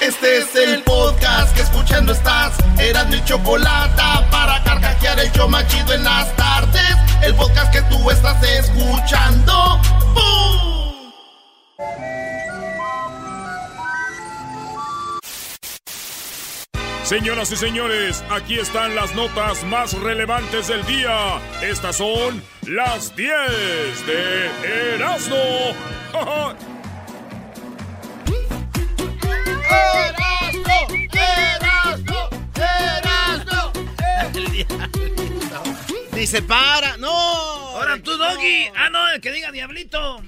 Este es el podcast que escuchando estás. Eran mi chocolate para carcajear el yo machido en las tardes. El podcast que tú estás escuchando. ¡Bum! Señoras y señores, aquí están las notas más relevantes del día. Estas son las 10 de Erasmo. Dice, para, no. Ahora tú, Doggy. Ah, no, que diga Diablito.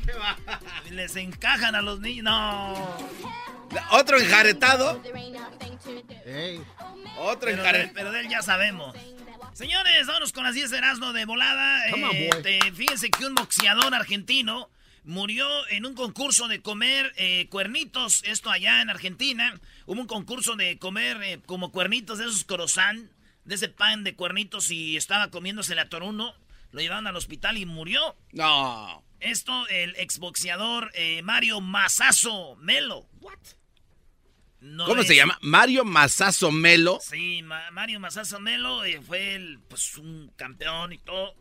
Les encajan a los niños. No. Otro enjaretado. Otro enjaretado. Pero de él ya sabemos. Señores, vámonos con las 10 de Erasmo de volada. Eh, fíjense que un boxeador argentino murió en un concurso de comer eh, cuernitos. Esto allá en Argentina. Hubo un concurso de comer eh, como cuernitos de esos corozán, de ese pan de cuernitos y estaba comiéndose la toruno. Lo llevaron al hospital y murió. No. Esto, el exboxeador eh, Mario Masazo Melo. What? ¿Cómo se llama? Mario Masazo Melo. Sí, Mario Masazo Melo fue el, pues, un campeón y todo.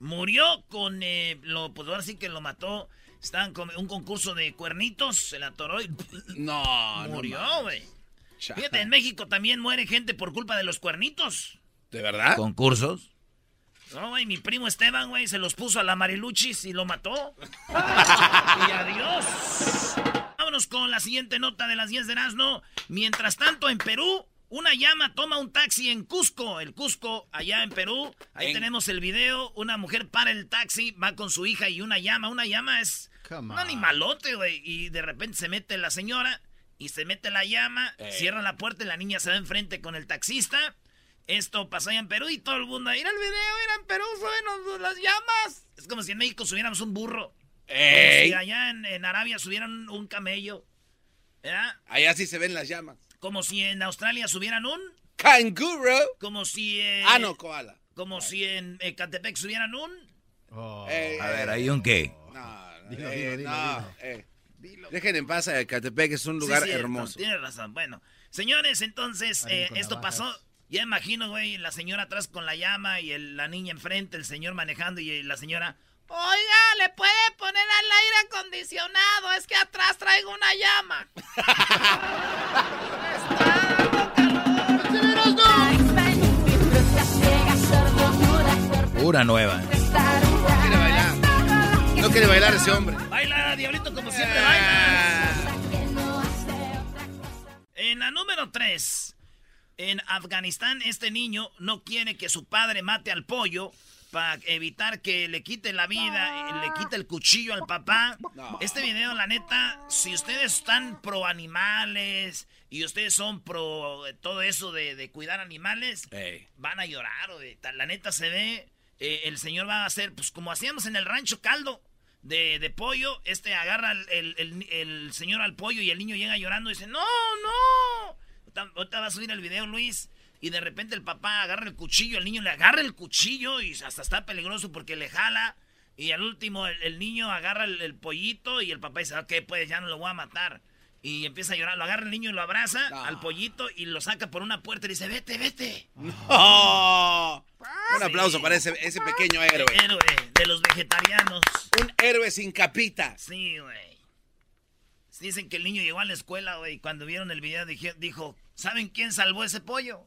Murió con, eh, lo, pues ahora sí que lo mató. Estaban con un concurso de cuernitos, se la atoró y... No, Murió, güey. Fíjate, en México también muere gente por culpa de los cuernitos. ¿De verdad? ¿Concursos? No, güey, mi primo Esteban, güey, se los puso a la Mariluchis y lo mató. y adiós. Vámonos con la siguiente nota de las 10 de Erasmo. Mientras tanto, en Perú, una llama toma un taxi en Cusco, el Cusco, allá en Perú. Ahí tenemos el video. Una mujer para el taxi, va con su hija y una llama. Una llama es un animalote, güey. Y de repente se mete la señora y se mete la llama, cierra la puerta y la niña se va enfrente con el taxista. Esto pasó allá en Perú y todo el mundo, ir al video, ir en Perú, suben las llamas. Es como si en México subiéramos un burro. Si allá en, Arabia subieran un camello. ¿verdad? Allá sí se ven las llamas. Como si en Australia subieran un... Canguro. Como si... en... ah, no, koala. Como si en Catepec subieran un... Oh. a ver, ¿hay un qué? No, dilo, eh, dilo, no, eh. Dejen en paz Catepec, es un lugar hermoso. Tiene razón. Bueno, señores, entonces eh, esto pasó. Ya imagino, güey, la señora atrás con la llama y la niña enfrente, el señor manejando y la señora... Oiga, ¿le puede poner al aire acondicionado? Es que atrás traigo una llama. Pura nueva. No quiere bailar. No quiere bailar ese hombre. Baila, diablito, como siempre baila. En la número 3. En Afganistán, este niño no quiere que su padre mate al pollo para evitar que le quite la vida, le quite el cuchillo al papá. Este video, la neta, si ustedes están pro animales y ustedes son pro todo eso de, cuidar animales, van a llorar. La neta se ve, eh, el señor va a hacer, pues como hacíamos en el rancho caldo. De, pollo, este agarra el, señor al pollo y el niño llega llorando y dice, no, no. Ahorita va a subir el video, Luis. Y de repente el papá agarra el cuchillo, el niño le agarra el cuchillo y hasta está peligroso porque le jala. Y al último el, niño agarra el, pollito y el papá dice, ok, pues ya no lo voy a matar. Y empieza a llorar, lo agarra el niño y lo abraza al pollito y lo saca por una puerta y dice, vete, vete. No. Un aplauso para ese, pequeño héroe. Héroe de los vegetarianos. Un héroe sin capita. Sí, güey. Dicen que el niño llegó a la escuela, güey, y cuando vieron el video dijo, ¿saben quién salvó ese pollo?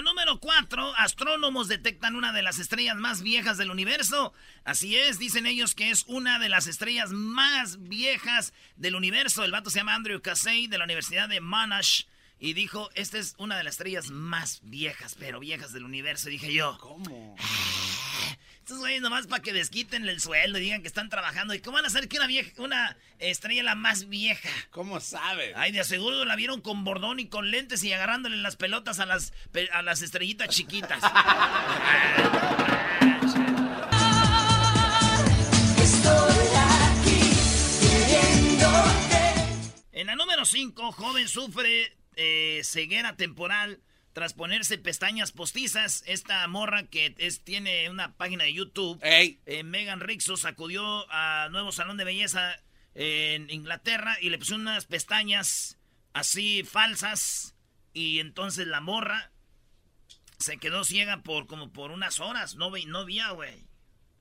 la número 4, astrónomos detectan una de las estrellas más viejas del universo. Así es, dicen ellos que es una de las estrellas más viejas del universo. El vato se llama Andrew Casey de la Universidad de Monash. Y dijo, esta es una de las estrellas más viejas, pero viejas del universo. Y dije yo, ¿cómo? Estos güeyes nomás para que desquiten el sueldo y digan que están trabajando. ¿Y cómo van a saber que una vieja, una estrella la más vieja? ¿Cómo sabe? Ay, de aseguro la vieron con bordón y con lentes y agarrándole las pelotas a las, a las estrellitas chiquitas. en la número 5, joven sufre eh, ceguera temporal tras ponerse pestañas postizas, esta morra que es, tiene una página de YouTube, eh, Megan Rixo, sacudió a Nuevo Salón de Belleza en Inglaterra y le puso unas pestañas así falsas y entonces la morra se quedó ciega por como por unas horas, no, no vía, güey.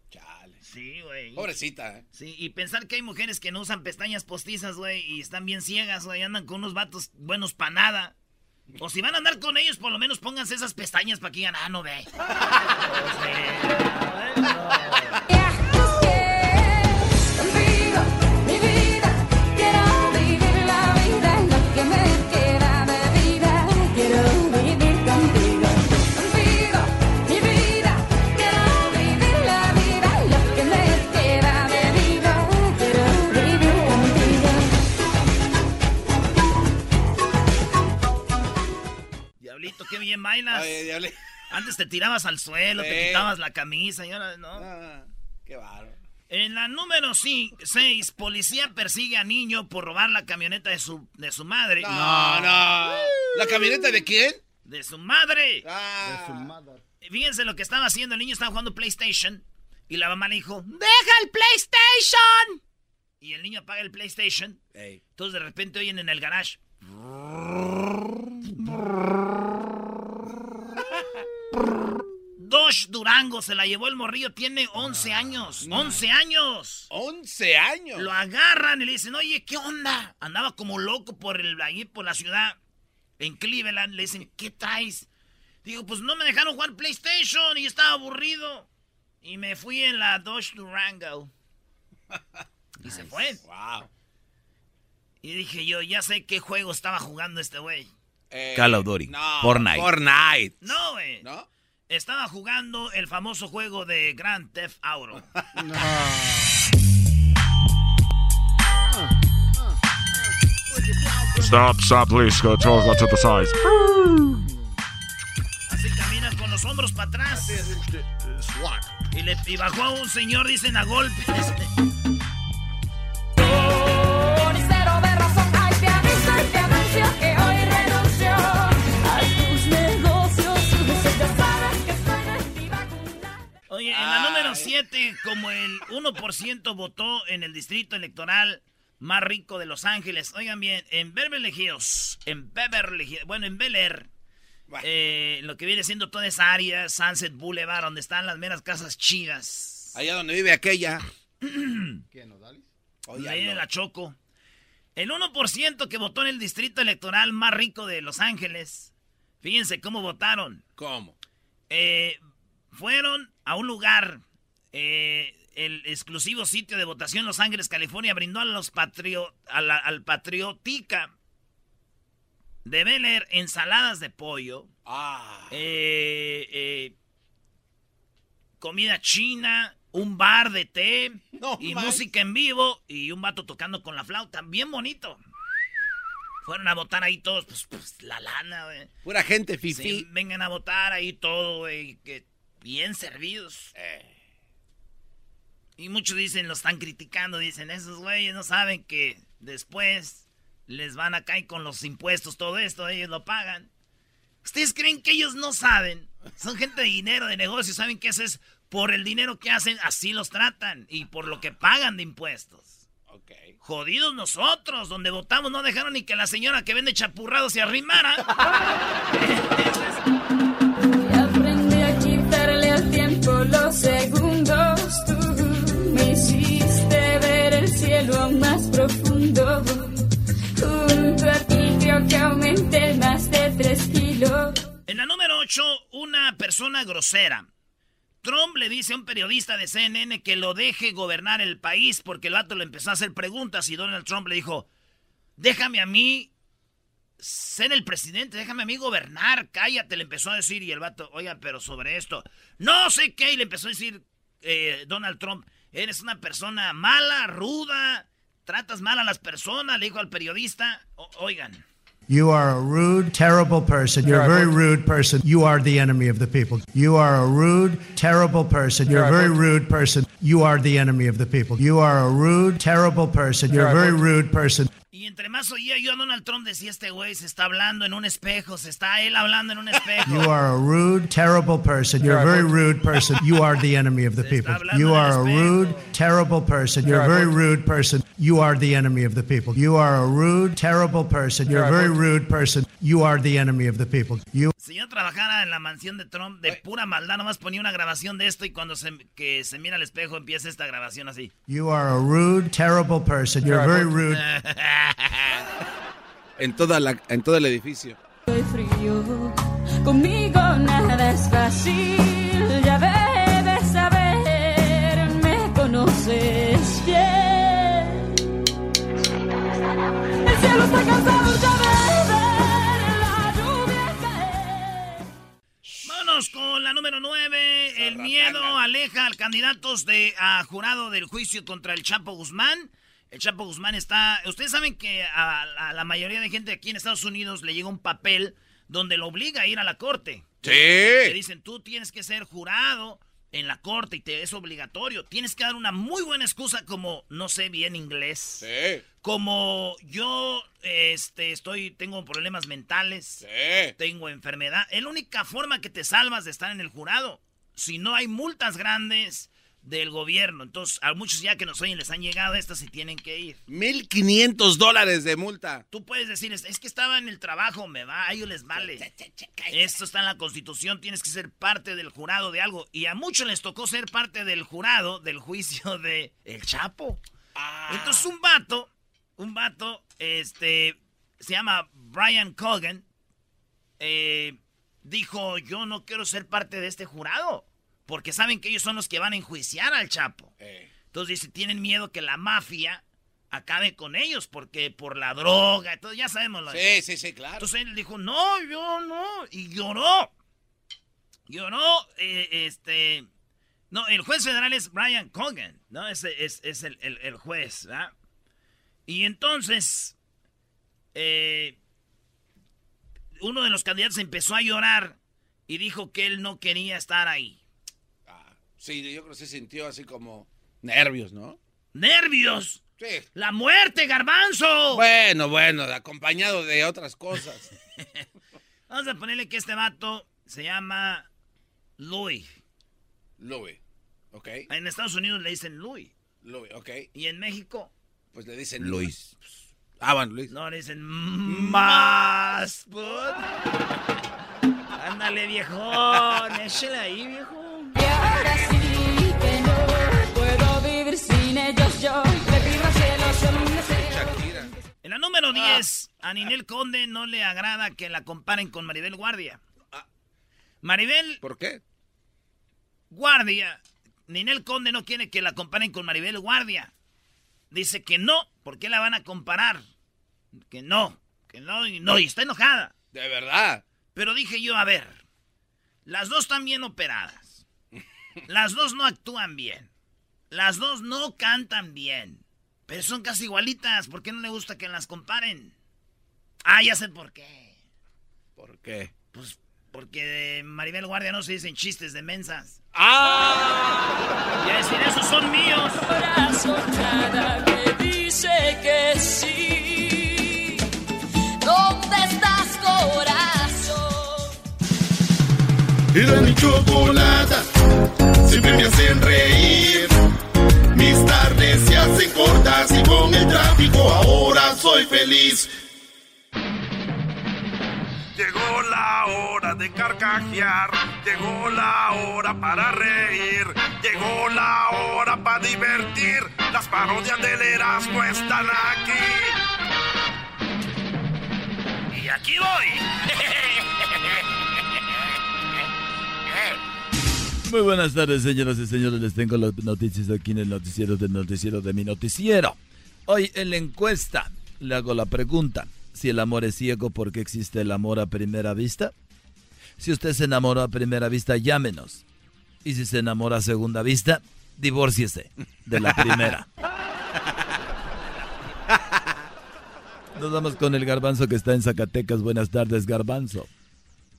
Chale. Sí, güey. Pobrecita, ¿eh? Sí, y pensar que hay mujeres que no usan pestañas postizas, güey, y están bien ciegas, güey, andan con unos vatos buenos para nada. O si van a andar con ellos, por lo menos pónganse esas pestañas para que digan, ah, no ve. qué bien bailas. Antes te tirabas al suelo, te quitabas la camisa y ahora no. Ah, qué bárbaro. En la número 6, policía persigue a niño por robar la camioneta de su, de su madre. No, no. ¿La camioneta de quién? De su madre. Ah. De su madre. Fíjense lo que estaba haciendo. El niño estaba jugando PlayStation. Y la mamá le dijo, ¡Deja el PlayStation! Y el niño apaga el PlayStation. Entonces de repente oyen en el garage. Dosh Durango se la llevó el morrillo, tiene 11 años. 11 años. 11 años. Lo agarran y le dicen, oye, ¿qué onda? Andaba como loco por el, ahí por la ciudad. En Cleveland le dicen, ¿qué traes? Digo, pues no me dejaron jugar PlayStation y estaba aburrido. Y me fui en la Dodge Durango. y se fue. Wow. Y dije yo, ya sé qué juego estaba jugando este güey. Eh, Call of Duty. No, Fortnite. Fortnite. No, güey. ¿No? Estaba jugando el famoso juego de Grand Theft Auto. no. Stop, stop, please. Go, to, go to the sides. Así caminas con los hombros para atrás. Y, le, y bajó a un señor, dicen, a golpes. Oye, en la número 7, como el 1% votó en el distrito electoral más rico de Los Ángeles. Oigan bien, en Beverly Hills, en Beverly Hills, bueno, en Bel Air, eh, lo que viene siendo toda esa área, Sunset Boulevard, donde están las meras casas chidas. Allá donde vive aquella. ¿Quién, Odalis? Ahí en la Choco. El 1% que votó en el distrito electoral más rico de Los Ángeles. Fíjense cómo votaron. ¿Cómo? Eh, fueron a un lugar, eh, el exclusivo sitio de votación Los Ángeles, California, brindó a los patrio, al patriotica de Bel ensaladas de pollo, ah. Eh, eh, comida china, un bar de té y música en vivo y un vato tocando con la flauta, bien bonito. Fueron a votar ahí todos, pues, pues la lana, güey. Pura gente fifi. vengan a votar ahí todo, güey, que bien servidos. Eh. Y muchos dicen, lo están criticando, dicen, esos güeyes no saben que después les van a caer con los impuestos, todo esto, ellos lo pagan. ¿Ustedes creen que ellos no saben? Son gente de dinero, de negocio, saben que eso es por el dinero que hacen, así los tratan y por lo que pagan de impuestos. Okay. Jodidos nosotros, donde votamos no dejaron ni que la señora que vende chapurrados se arrimara. que aumenté más de tres kilos. En la número 8, una persona grosera. Trump le dice a un periodista de CNN que lo deje gobernar el país porque el vato le empezó a hacer preguntas y Donald Trump le dijo, déjame a mí ser el presidente, déjame a mí gobernar, cállate, le empezó a decir y el vato, oiga, pero sobre esto, no sé qué, y le empezó a decir eh, Donald Trump, eres una persona mala, ruda, tratas mal a las personas, le dijo al periodista, oigan. You are a rude, terrible person. You're a very rude person. You are the enemy of the people. You are a rude, terrible person. You're a very rude person. You are the enemy of the people. You are a rude, terrible person. You're a very rude person. Y entre más oía yo a Donald Trump decía este güey se está hablando en un espejo, se está él hablando en un espejo. You are a rude, terrible person. You're a very rude person. You are the enemy of the people. You are a rude, terrible person. You're a very rude person. You are the enemy of the people. You are a rude, terrible person. You're a very rude person. You are the enemy of the people. You Si yo trabajara en la mansión de Trump de pura maldad, nomás ponía una grabación de esto y cuando se, que se mira al espejo empieza esta grabación así. You are a rude, terrible person. You're very rude. en, toda la, en todo el edificio. Soy frío, conmigo nada es fácil, ya debes saber, me conoces bien. El cielo está cansado ya de ver la lluvia caer. Vámonos con la número 9. El miedo aleja al candidatos de a jurado del juicio contra el Chapo Guzmán. El Chapo Guzmán está... Ustedes saben que a, la mayoría de gente aquí en Estados Unidos le llega un papel donde lo obliga a ir a la corte. Sí. Le dicen, tú tienes que ser jurado en la corte y te es obligatorio. Tienes que dar una muy buena excusa como no sé bien inglés. Sí. Como yo este estoy tengo problemas mentales. Sí. Tengo enfermedad. Es la única forma que te salvas de estar en el jurado. Si no hay multas grandes, del gobierno. Entonces, a muchos ya que nos oyen les han llegado estas y tienen que ir. 1.500 dólares de multa. Tú puedes decir, es que estaba en el trabajo, me va, a ellos les vale. Esto está en la constitución, tienes que ser parte del jurado de algo. Y a muchos les tocó ser parte del jurado del juicio de El Chapo. Ah. Entonces, un vato, un vato, este, se llama Brian Cogan, eh, dijo, yo no quiero ser parte de este jurado. Porque saben que ellos son los que van a enjuiciar al Chapo. Eh. Entonces dice, tienen miedo que la mafia acabe con ellos porque por la droga, todo, ya sabemos lo Sí, sí, sí, claro. Entonces él dijo, no, yo no, y lloró. Lloró, eh, este... No, el juez federal es Brian Cogan, ¿no? Es, es, el, juez, ¿verdad? Y entonces, eh, uno de los candidatos empezó a llorar y dijo que él no quería estar ahí. Sí, yo creo que se sintió así como nervios, ¿no? ¿Nervios? Sí. ¡La muerte, garbanzo! Bueno, bueno, acompañado de otras cosas. Vamos a ponerle que este vato se llama Louis. Louis, ok. En Estados Unidos le dicen Louis. Louis, ok. ¿Y en México? Pues le dicen Luis. Ah, bueno, Luis. No, le dicen más. Ándale, viejón. Échale ahí, viejo. En la número 10, ah. a Ninel Conde no le agrada que la comparen con Maribel Guardia. Ah. Maribel. ¿Por qué? Guardia. Ninel Conde no quiere que la comparen con Maribel Guardia. Dice que no, ¿por qué la van a comparar? Que no, que no, y no, y está enojada. De verdad. Pero dije yo, a ver, las dos están bien operadas. Las dos no actúan bien. Las dos no cantan bien. Pero son casi igualitas. ¿Por qué no le gusta que las comparen? Ah, ya sé por qué. ¿Por qué? Pues porque de Maribel Guardia no se dicen chistes de mensas. ¡Ah! Ya es decir, esos son míos. Corazón nada me dice que sí. ¿Dónde estás, corazón? Era mi chocolata, siempre me hacen reír. Mis tardes se hacen cortas y con el tráfico ahora soy feliz. Llegó la hora de carcajear, llegó la hora para reír, llegó la hora para divertir. Las parodias del Erasmo están aquí. Y aquí voy. Muy buenas tardes, señoras y señores. Les tengo las noticias aquí en el noticiero del noticiero de mi noticiero. Hoy en la encuesta le hago la pregunta. Si el amor es ciego, ¿por qué existe el amor a primera vista? Si usted se enamoró a primera vista, llámenos. Y si se enamora a segunda vista, divórciese de la primera. Nos vamos con el garbanzo que está en Zacatecas. Buenas tardes, garbanzo.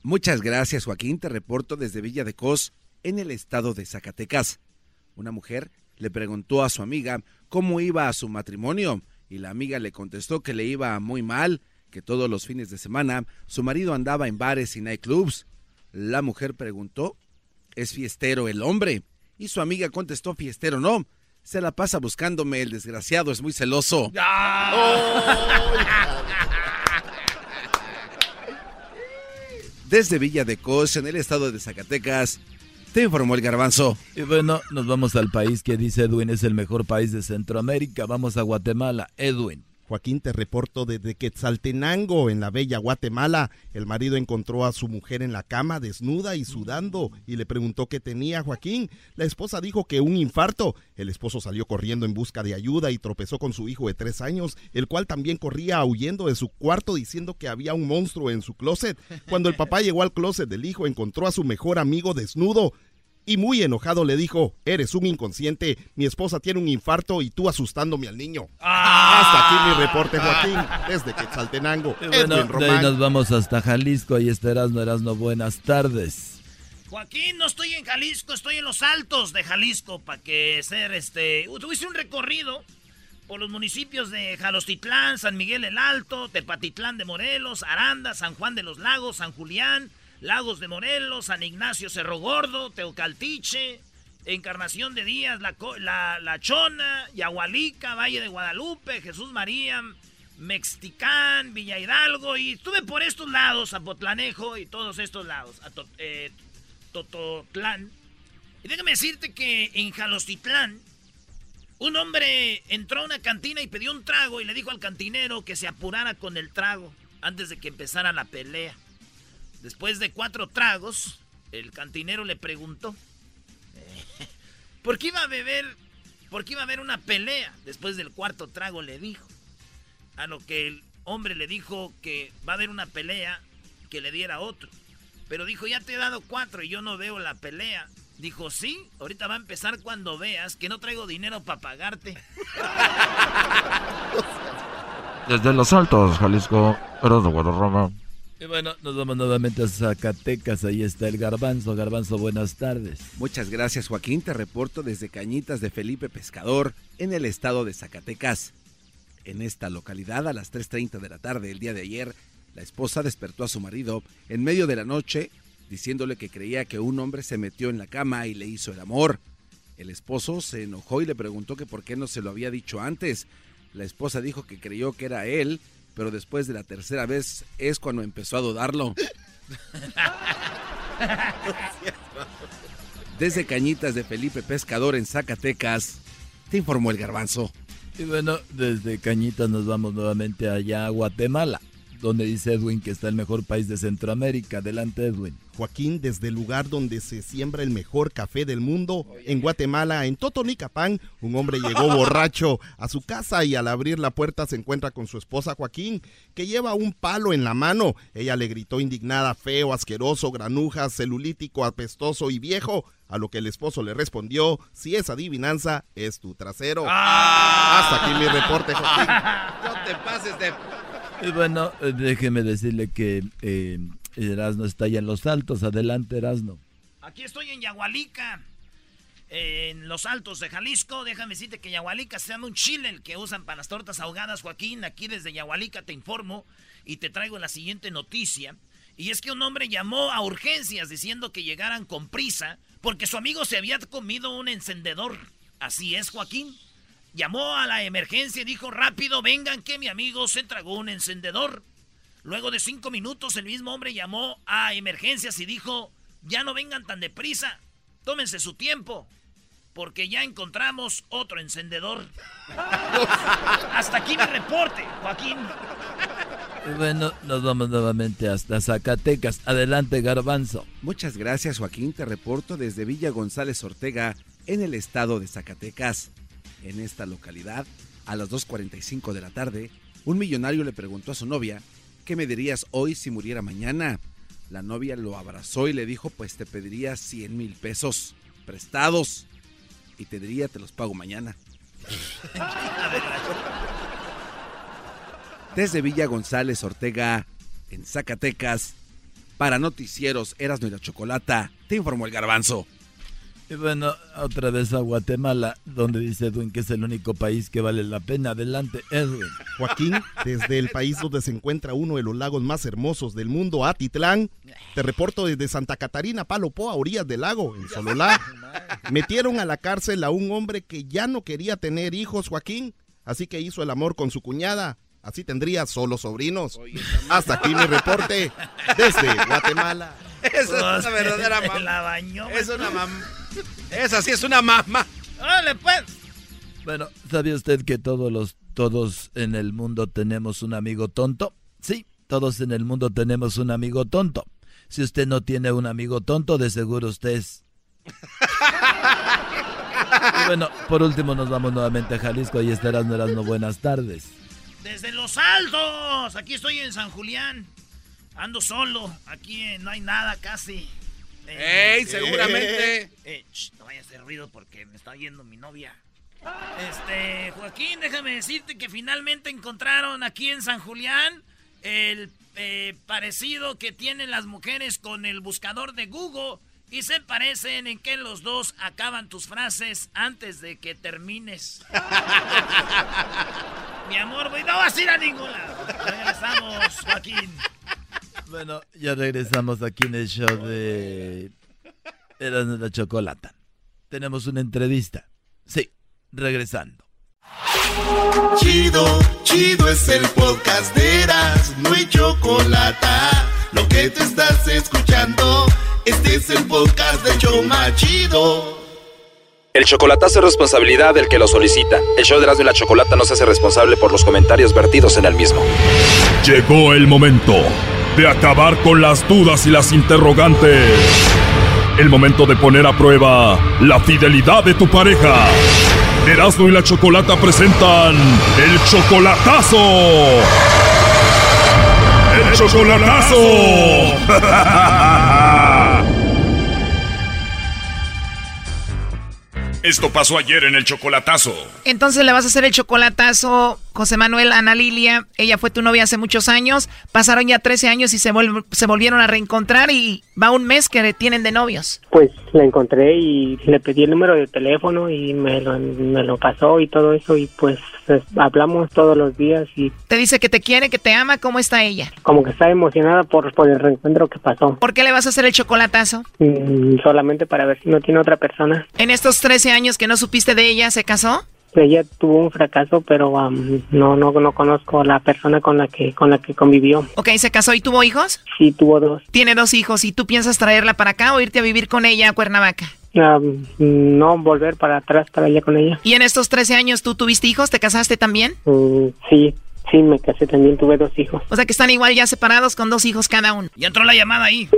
Muchas gracias, Joaquín. Te reporto desde Villa de Cos, en el estado de Zacatecas. Una mujer le preguntó a su amiga cómo iba a su matrimonio y la amiga le contestó que le iba muy mal, que todos los fines de semana su marido andaba en bares y nightclubs. La mujer preguntó, ¿es fiestero el hombre? Y su amiga contestó, fiestero no, se la pasa buscándome, el desgraciado es muy celoso. Desde Villa de Cos, en el estado de Zacatecas, te informó el garbanzo. Y bueno, nos vamos al país que dice Edwin es el mejor país de Centroamérica. Vamos a Guatemala. Edwin. Joaquín, te reporto desde Quetzaltenango, en la bella Guatemala. El marido encontró a su mujer en la cama, desnuda y sudando, y le preguntó qué tenía Joaquín. La esposa dijo que un infarto. El esposo salió corriendo en busca de ayuda y tropezó con su hijo de tres años, el cual también corría huyendo de su cuarto diciendo que había un monstruo en su closet. Cuando el papá llegó al closet del hijo, encontró a su mejor amigo desnudo y muy enojado le dijo, eres un inconsciente, mi esposa tiene un infarto y tú asustándome al niño. Hasta aquí mi reporte, Joaquín, desde Quetzaltenango. Bueno, de ahí nos vamos hasta Jalisco, ahí está Erasmo, Erasmo, buenas tardes. Joaquín, no estoy en Jalisco, estoy en los altos de Jalisco, para que ser este... Tuviste un recorrido por los municipios de Jalostitlán, San Miguel el Alto, Tepatitlán de Morelos, Aranda, San Juan de los Lagos, San Julián, Lagos de Morelos, San Ignacio Cerro Gordo, Teocaltiche, Encarnación de Díaz, La, la, Chona, Yahualica, Valle de Guadalupe, Jesús María, Mexticán, Villa Hidalgo, y estuve por estos lados, Apotlanejo y todos estos lados, a eh, Tototlán. Y déjame decirte que en Jalostitlán, un hombre entró a una cantina y pidió un trago y le dijo al cantinero que se apurara con el trago antes de que empezara la pelea. Después de cuatro tragos, el cantinero le preguntó por qué iba a beber, por qué iba a haber una pelea. Después del cuarto trago le dijo. A lo que el hombre le dijo que va a haber una pelea, que le diera otro. Pero dijo, ya te he dado cuatro y yo no veo la pelea. Dijo, sí, ahorita va a empezar cuando veas que no traigo dinero para pagarte. Desde los altos, Jalisco, eres de. Y bueno, nos vamos nuevamente a Zacatecas. Ahí está el Garbanzo. Garbanzo, buenas tardes. Muchas gracias, Joaquín. Te reporto desde Cañitas de Felipe Pescador, en el estado de Zacatecas. En esta localidad, a las 3.30 de la tarde el día de ayer, la esposa despertó a su marido en medio de la noche, diciéndole que creía que un hombre se metió en la cama y le hizo el amor. El esposo se enojó y le preguntó que por qué no se lo había dicho antes. La esposa dijo que creyó que era él pero después de la tercera vez es cuando empezó a dudarlo. Desde Cañitas de Felipe Pescador en Zacatecas, te informó el garbanzo. Y bueno, desde Cañitas nos vamos nuevamente allá a Guatemala donde dice Edwin que está el mejor país de Centroamérica. Adelante, Edwin. Joaquín, desde el lugar donde se siembra el mejor café del mundo, en Guatemala, en Totonicapán, un hombre llegó borracho a su casa y al abrir la puerta se encuentra con su esposa Joaquín, que lleva un palo en la mano. Ella le gritó indignada, feo, asqueroso, granuja, celulítico, apestoso y viejo. A lo que el esposo le respondió, si es adivinanza, es tu trasero. ¡Ah! Hasta aquí mi reporte, Joaquín. No te pases de bueno, eh, déjeme decirle que eh, Erasno está allá en los altos. Adelante, Erasno. Aquí estoy en Yagualica. en los altos de Jalisco. Déjame decirte que Yahualica se llama un chile el que usan para las tortas ahogadas, Joaquín. Aquí desde Yahualica te informo y te traigo la siguiente noticia. Y es que un hombre llamó a urgencias diciendo que llegaran con prisa porque su amigo se había comido un encendedor. Así es, Joaquín. Llamó a la emergencia y dijo, rápido, vengan que mi amigo se tragó un encendedor. Luego de cinco minutos el mismo hombre llamó a emergencias y dijo, ya no vengan tan deprisa, tómense su tiempo, porque ya encontramos otro encendedor. Hasta aquí mi reporte, Joaquín. Bueno, nos vamos nuevamente hasta Zacatecas. Adelante, Garbanzo. Muchas gracias, Joaquín. Te reporto desde Villa González Ortega, en el estado de Zacatecas. En esta localidad, a las 2.45 de la tarde, un millonario le preguntó a su novia, ¿qué me dirías hoy si muriera mañana? La novia lo abrazó y le dijo, pues te pediría 100 mil pesos prestados y te diría, te los pago mañana. Desde Villa González Ortega, en Zacatecas, para Noticieros Erasmo y la Chocolata, te informó el garbanzo. Y bueno, otra vez a Guatemala, donde dice Edwin que es el único país que vale la pena. Adelante, Edwin. Joaquín, desde el país donde se encuentra uno de los lagos más hermosos del mundo, Atitlán, te reporto desde Santa Catarina, Palopo, a orillas del lago, en Sololá. Metieron a la cárcel a un hombre que ya no quería tener hijos, Joaquín, así que hizo el amor con su cuñada. Así tendría solo sobrinos. Hasta aquí mi reporte desde Guatemala. Esa es una verdadera mamá. La bañó. Es una mamá. Esa sí es una mamá. ¡Órale, pues! Bueno, ¿sabía usted que todos los todos en el mundo tenemos un amigo tonto? Sí, todos en el mundo tenemos un amigo tonto. Si usted no tiene un amigo tonto, de seguro usted es. y bueno, por último nos vamos nuevamente a Jalisco y estarás no buenas tardes. Desde Los Altos, aquí estoy en San Julián. Ando solo, aquí eh, no hay nada casi. ¡Ey, seguramente! Eh, no vaya a hacer ruido porque me está oyendo mi novia. Este, Joaquín, déjame decirte que finalmente encontraron aquí en San Julián el eh, parecido que tienen las mujeres con el buscador de Google y se parecen en que los dos acaban tus frases antes de que termines. Mi amor, güey, no vas a ir a ningún lado. Regresamos, Joaquín. Bueno, ya regresamos aquí en el show de Era la Chocolata. Tenemos una entrevista. Sí, regresando. Chido, chido es el podcast de Eras, no hay Chocolata. Lo que te estás escuchando, este es el podcast de Choma Chido. El chocolatazo es responsabilidad del que lo solicita. El show de Erasmo y la Chocolata no se hace responsable por los comentarios vertidos en el mismo. Llegó el momento de acabar con las dudas y las interrogantes. El momento de poner a prueba la fidelidad de tu pareja. Erasmo y la Chocolata presentan el chocolatazo. El chocolatazo. Esto pasó ayer en el chocolatazo. Entonces le vas a hacer el chocolatazo, José Manuel, Ana Lilia. Ella fue tu novia hace muchos años. Pasaron ya 13 años y se, se volvieron a reencontrar y va un mes que tienen de novios. Pues la encontré y le pedí el número de teléfono y me lo, me lo pasó y todo eso y pues, pues hablamos todos los días y... Te dice que te quiere, que te ama. ¿Cómo está ella? Como que está emocionada por, por el reencuentro que pasó. ¿Por qué le vas a hacer el chocolatazo? Mm, solamente para ver si no tiene otra persona. En estos 13 años que no supiste de ella, ¿se casó? Ella tuvo un fracaso, pero um, no, no, no conozco a la persona con la que, con la que convivió. Ok, ¿se casó y tuvo hijos? Sí, tuvo dos. Tiene dos hijos. ¿Y tú piensas traerla para acá o irte a vivir con ella a Cuernavaca? Um, no, volver para atrás para allá con ella. ¿Y en estos 13 años tú tuviste hijos? ¿Te casaste también? Mm, sí, sí, me casé también, tuve dos hijos. O sea que están igual ya separados con dos hijos cada uno. Y entró la llamada ahí.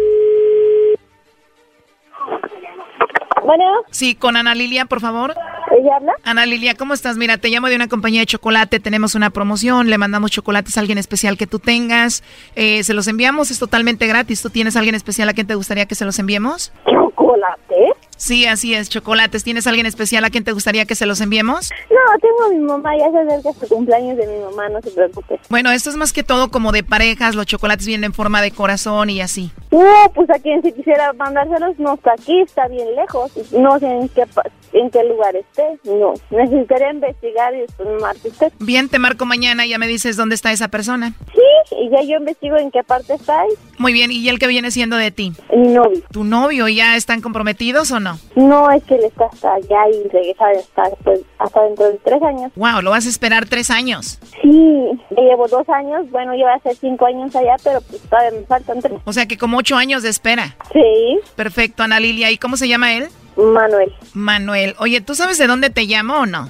Bueno. Sí, con Ana Lilia, por favor. ¿Ella habla? Ana Lilia, ¿cómo estás? Mira, te llamo de una compañía de chocolate, tenemos una promoción, le mandamos chocolates a alguien especial que tú tengas. Eh, se los enviamos, es totalmente gratis. ¿Tú tienes alguien especial a quien te gustaría que se los enviemos? ¿Chocolate? Sí, así es, chocolates. ¿Tienes alguien especial a quien te gustaría que se los enviemos? No, tengo a mi mamá, ya se acerca su cumpleaños de mi mamá, no se preocupe. Bueno, esto es más que todo como de parejas, los chocolates vienen en forma de corazón y así. No, pues a quien si quisiera mandárselos no está aquí, está bien lejos. No sé en qué, en qué lugar esté. No, necesitaría investigar y después me usted. Bien, te marco mañana y ya me dices dónde está esa persona. Sí, y ya yo investigo en qué parte está. ahí. Muy bien, ¿y el que viene siendo de ti? Mi novio. ¿Tu novio ya están comprometidos o no? No, es que él está hasta allá y regresa hasta, después, hasta dentro de tres años. Wow, lo vas a esperar tres años. Sí, llevo dos años, bueno, yo voy a hacer cinco años allá, pero pues todavía me faltan tres. O sea que como ocho años de espera. Sí. Perfecto, Ana Lilia. ¿Y cómo se llama él? Manuel. Manuel. Oye, ¿tú sabes de dónde te llamo o no?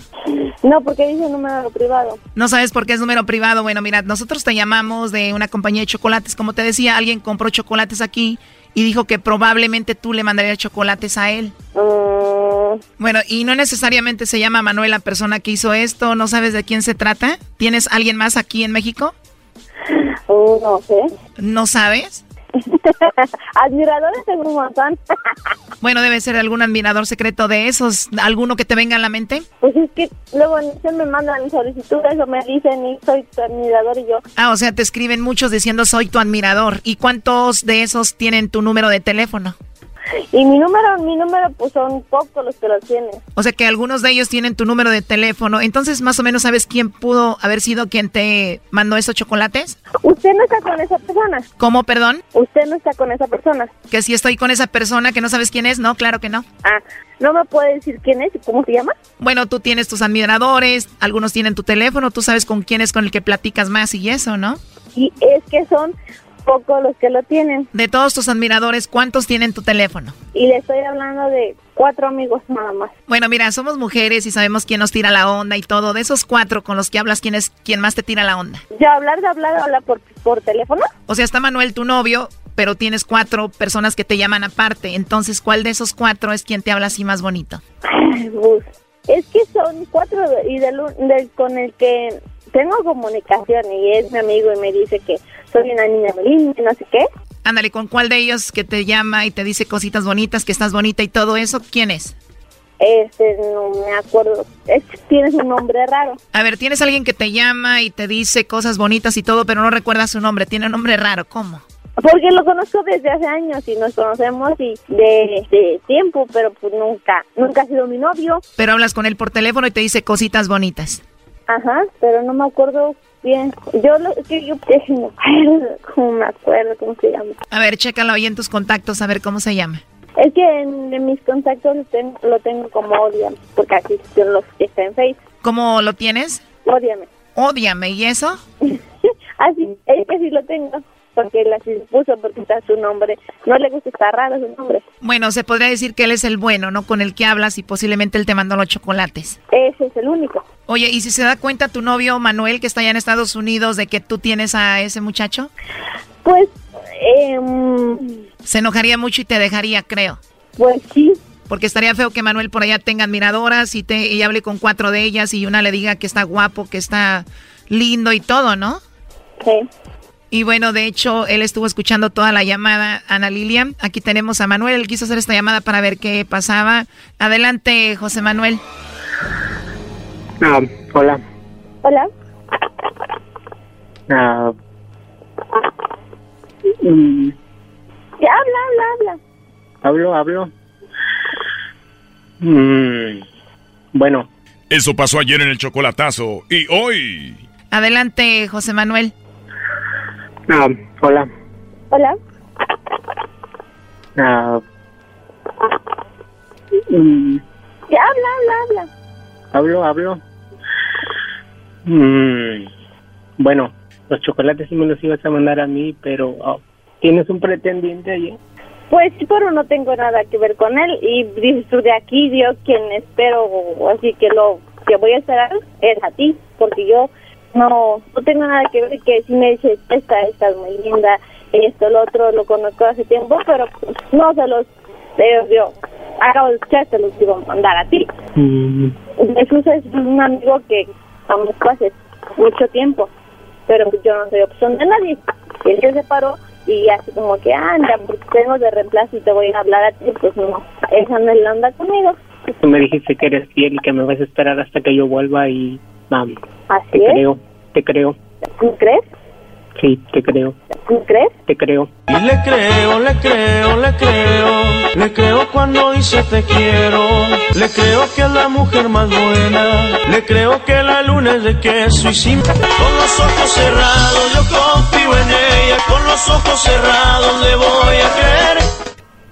No, porque dice número privado. No sabes por qué es número privado. Bueno, mira, nosotros te llamamos de una compañía de chocolates. Como te decía, alguien compró chocolates aquí y dijo que probablemente tú le mandarías chocolates a él. Mm, Bueno, y no necesariamente se llama Manuel la persona que hizo esto. ¿No sabes de quién se trata? ¿Tienes alguien más aquí en México? oh, no sé. ¿No sabes? Admiradores tengo un montón. Bueno, debe ser algún admirador secreto de esos. ¿Alguno que te venga a la mente? Pues es que luego me mandan solicitudes o me dicen y soy tu admirador y yo. Ah, o sea, te escriben muchos diciendo soy tu admirador. ¿Y cuántos de esos tienen tu número de teléfono? Y mi número, mi número, pues son pocos los que lo tienen. O sea que algunos de ellos tienen tu número de teléfono. Entonces, más o menos, ¿sabes quién pudo haber sido quien te mandó esos chocolates? ¿Usted no está con esa persona? ¿Cómo, perdón? ¿Usted no está con esa persona? Que si estoy con esa persona que no sabes quién es, no, claro que no. Ah, ¿no me puede decir quién es y cómo se llama? Bueno, tú tienes tus admiradores, algunos tienen tu teléfono, tú sabes con quién es con el que platicas más y eso, ¿no? Y es que son pocos los que lo tienen. De todos tus admiradores, ¿cuántos tienen tu teléfono? Y le estoy hablando de cuatro amigos nada más. Bueno, mira, somos mujeres y sabemos quién nos tira la onda y todo. De esos cuatro con los que hablas, ¿quién es quién más te tira la onda? ¿Ya hablar de hablar, hablar por, por teléfono? O sea, está Manuel, tu novio, pero tienes cuatro personas que te llaman aparte. Entonces, ¿cuál de esos cuatro es quien te habla así más bonito? Ay, Es que son cuatro y del, del- con el que tengo comunicación y es mi amigo y me dice que soy una niña muy linda y no sé qué. Ándale, ¿con cuál de ellos que te llama y te dice cositas bonitas, que estás bonita y todo eso? ¿Quién es? Este, no me acuerdo. Es tienes un nombre raro. A ver, tienes alguien que te llama y te dice cosas bonitas y todo, pero no recuerdas su nombre. Tiene un nombre raro. ¿Cómo? Porque lo conozco desde hace años y nos conocemos y de, de tiempo, pero pues nunca, nunca ha sido mi novio. Pero hablas con él por teléfono y te dice cositas bonitas. Ajá, pero no me acuerdo bien. Yo lo que yo me acuerdo, cómo me acuerdo cómo se llama. A ver, chécalo ahí en tus contactos a ver cómo se llama. Es que en, en mis contactos lo tengo, lo tengo como odiame, porque aquí yo los está en Facebook. ¿Cómo lo tienes? Odiame. Ódiame, ¿y eso? Así, es que sí lo tengo, porque él así se puso, porque está su nombre. No le gusta, está raro su nombre. Bueno, se podría decir que él es el bueno, ¿no? Con el que hablas y posiblemente él te mandó los chocolates. Ese es el único. Oye, ¿y si se da cuenta tu novio Manuel, que está allá en Estados Unidos, de que tú tienes a ese muchacho? Pues, em, Se enojaría mucho y te dejaría, creo. pues sí. Porque estaría feo que Manuel por allá tenga admiradoras y, te, y hable con cuatro de ellas y una le diga que está guapo, que está lindo y todo, ¿no? Sí. Y bueno, de hecho, él estuvo escuchando toda la llamada, Ana Lilia. Aquí tenemos a Manuel, él quiso hacer esta llamada para ver qué pasaba. Adelante, José Manuel. Ah, hola. Hola. Ah, mm, Ya habla, habla, habla. hablo, hablo. Mm, bueno, Eso pasó ayer en el chocolatazo y hoy. Adelante, José Manuel. Ah, hola. Hola. Ah, mm, Ya habla, habla, habla. hablo, hablo. Mm, bueno, los chocolates sí me los ibas a mandar a mí, pero ah, ¿tienes un pretendiente allí? Pues sí, pero no tengo nada que ver con él. Y de aquí, Dios, quien espero, así que lo que voy a esperar es a ti, porque yo no no tengo nada que ver. Que si me dices, esta, esta es muy linda, esto, lo otro, lo conozco hace tiempo, pero pues, no se los. eh, yo acabo de escuchar, se los iba a mandar a ti. Mm, Jesús es un amigo que conozco hace mucho tiempo, pero yo no soy opción de nadie. Y él se separó y así como que anda, porque tengo de reemplazo y te voy a hablar a ti, pues no, esa no es la onda conmigo. Tú me dijiste que eres fiel y que me vas a esperar hasta que yo vuelva y vamos. Así Te es. creo, te creo. ¿Tú crees? Sí, te creo, ¿Tú crees? te creo. Y le creo, le creo, le creo, le creo cuando dice te quiero, le creo que es la mujer más buena, le creo que la luna es de queso y sin... Con los ojos cerrados yo confío en ella, con los ojos cerrados le voy a creer.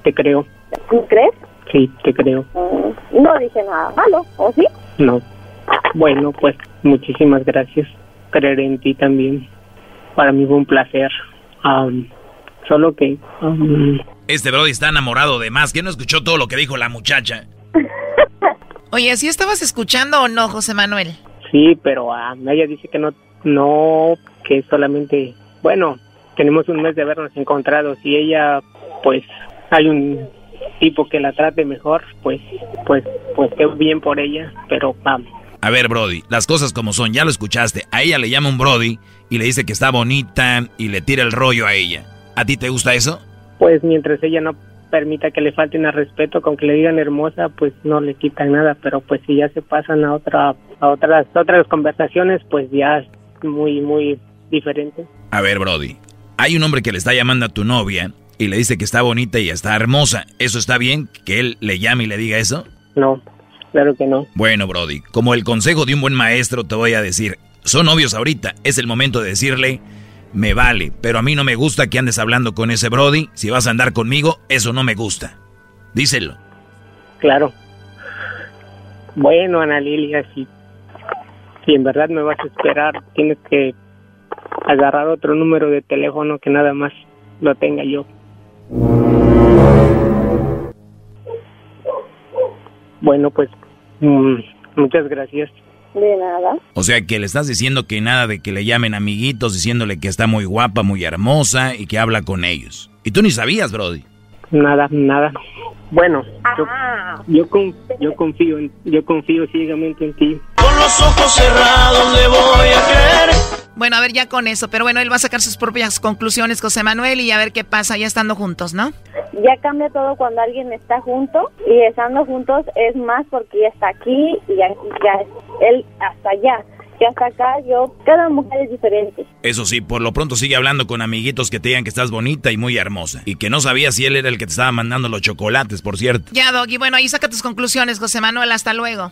Te creo, ¿Tú crees? sí, te creo. Mm, No dije nada malo, ¿o sí? No. Bueno, pues muchísimas gracias. Creer en ti también. Para mí fue un placer. Am, solo que... am, Este Brody está enamorado de más. que no escuchó todo lo que dijo la muchacha? Oye, ¿sí estabas escuchando o no, José Manuel? sí, pero am, ella dice que no, no, que solamente... Bueno, tenemos un mes de habernos encontrado. Si ella, pues, hay un tipo que la trate mejor, pues, pues, pues qué bien por ella. Pero vamos. A ver, Brody, las cosas como son, ya lo escuchaste. A ella le llama un Brody y le dice que está bonita y le tira el rollo a ella. ¿A ti te gusta eso? pues mientras ella no permita que le falten al respeto con que le digan hermosa pues no le quitan nada pero pues si ya se pasan a otra a otras otras conversaciones pues ya es muy muy diferente A ver, Brody, hay un hombre que le está llamando a tu novia y le dice que está bonita y está hermosa. ¿Eso está bien? ¿Que él le llame y le diga eso? no claro que no Bueno, Brody, como el consejo de un buen maestro te voy a decir, son novios ahorita, es el momento de decirle, me vale, pero a mí no me gusta que andes hablando con ese Brody, si vas a andar conmigo, eso no me gusta. Díselo. claro bueno Ana Lilia si si en verdad me vas a esperar tienes que agarrar otro número de teléfono que nada más lo tenga yo bueno pues mm, muchas gracias De nada. O sea que le estás diciendo que nada de que le llamen amiguitos diciéndole que está muy guapa, muy hermosa y que habla con ellos. Y tú ni sabías, Brody. Nada, nada. Bueno, yo, yo, con- yo confío en, yo confío ciegamente en ti. Los ojos cerrados le voy a creer. Bueno, a ver, ya con eso. Pero bueno, él va a sacar sus propias conclusiones, José Manuel, y a ver qué pasa ya estando juntos, ¿no? Ya cambia todo cuando alguien está junto y estando juntos es más porque ya está aquí y ya, ya él hasta allá. Y hasta acá yo, cada mujer es diferente. Eso sí, por lo pronto sigue hablando con amiguitos que te digan que estás bonita y muy hermosa. Y que no sabías si él era el que te estaba mandando los chocolates, por cierto. Ya, Doggy, bueno, ahí saca tus conclusiones, José Manuel. Hasta luego.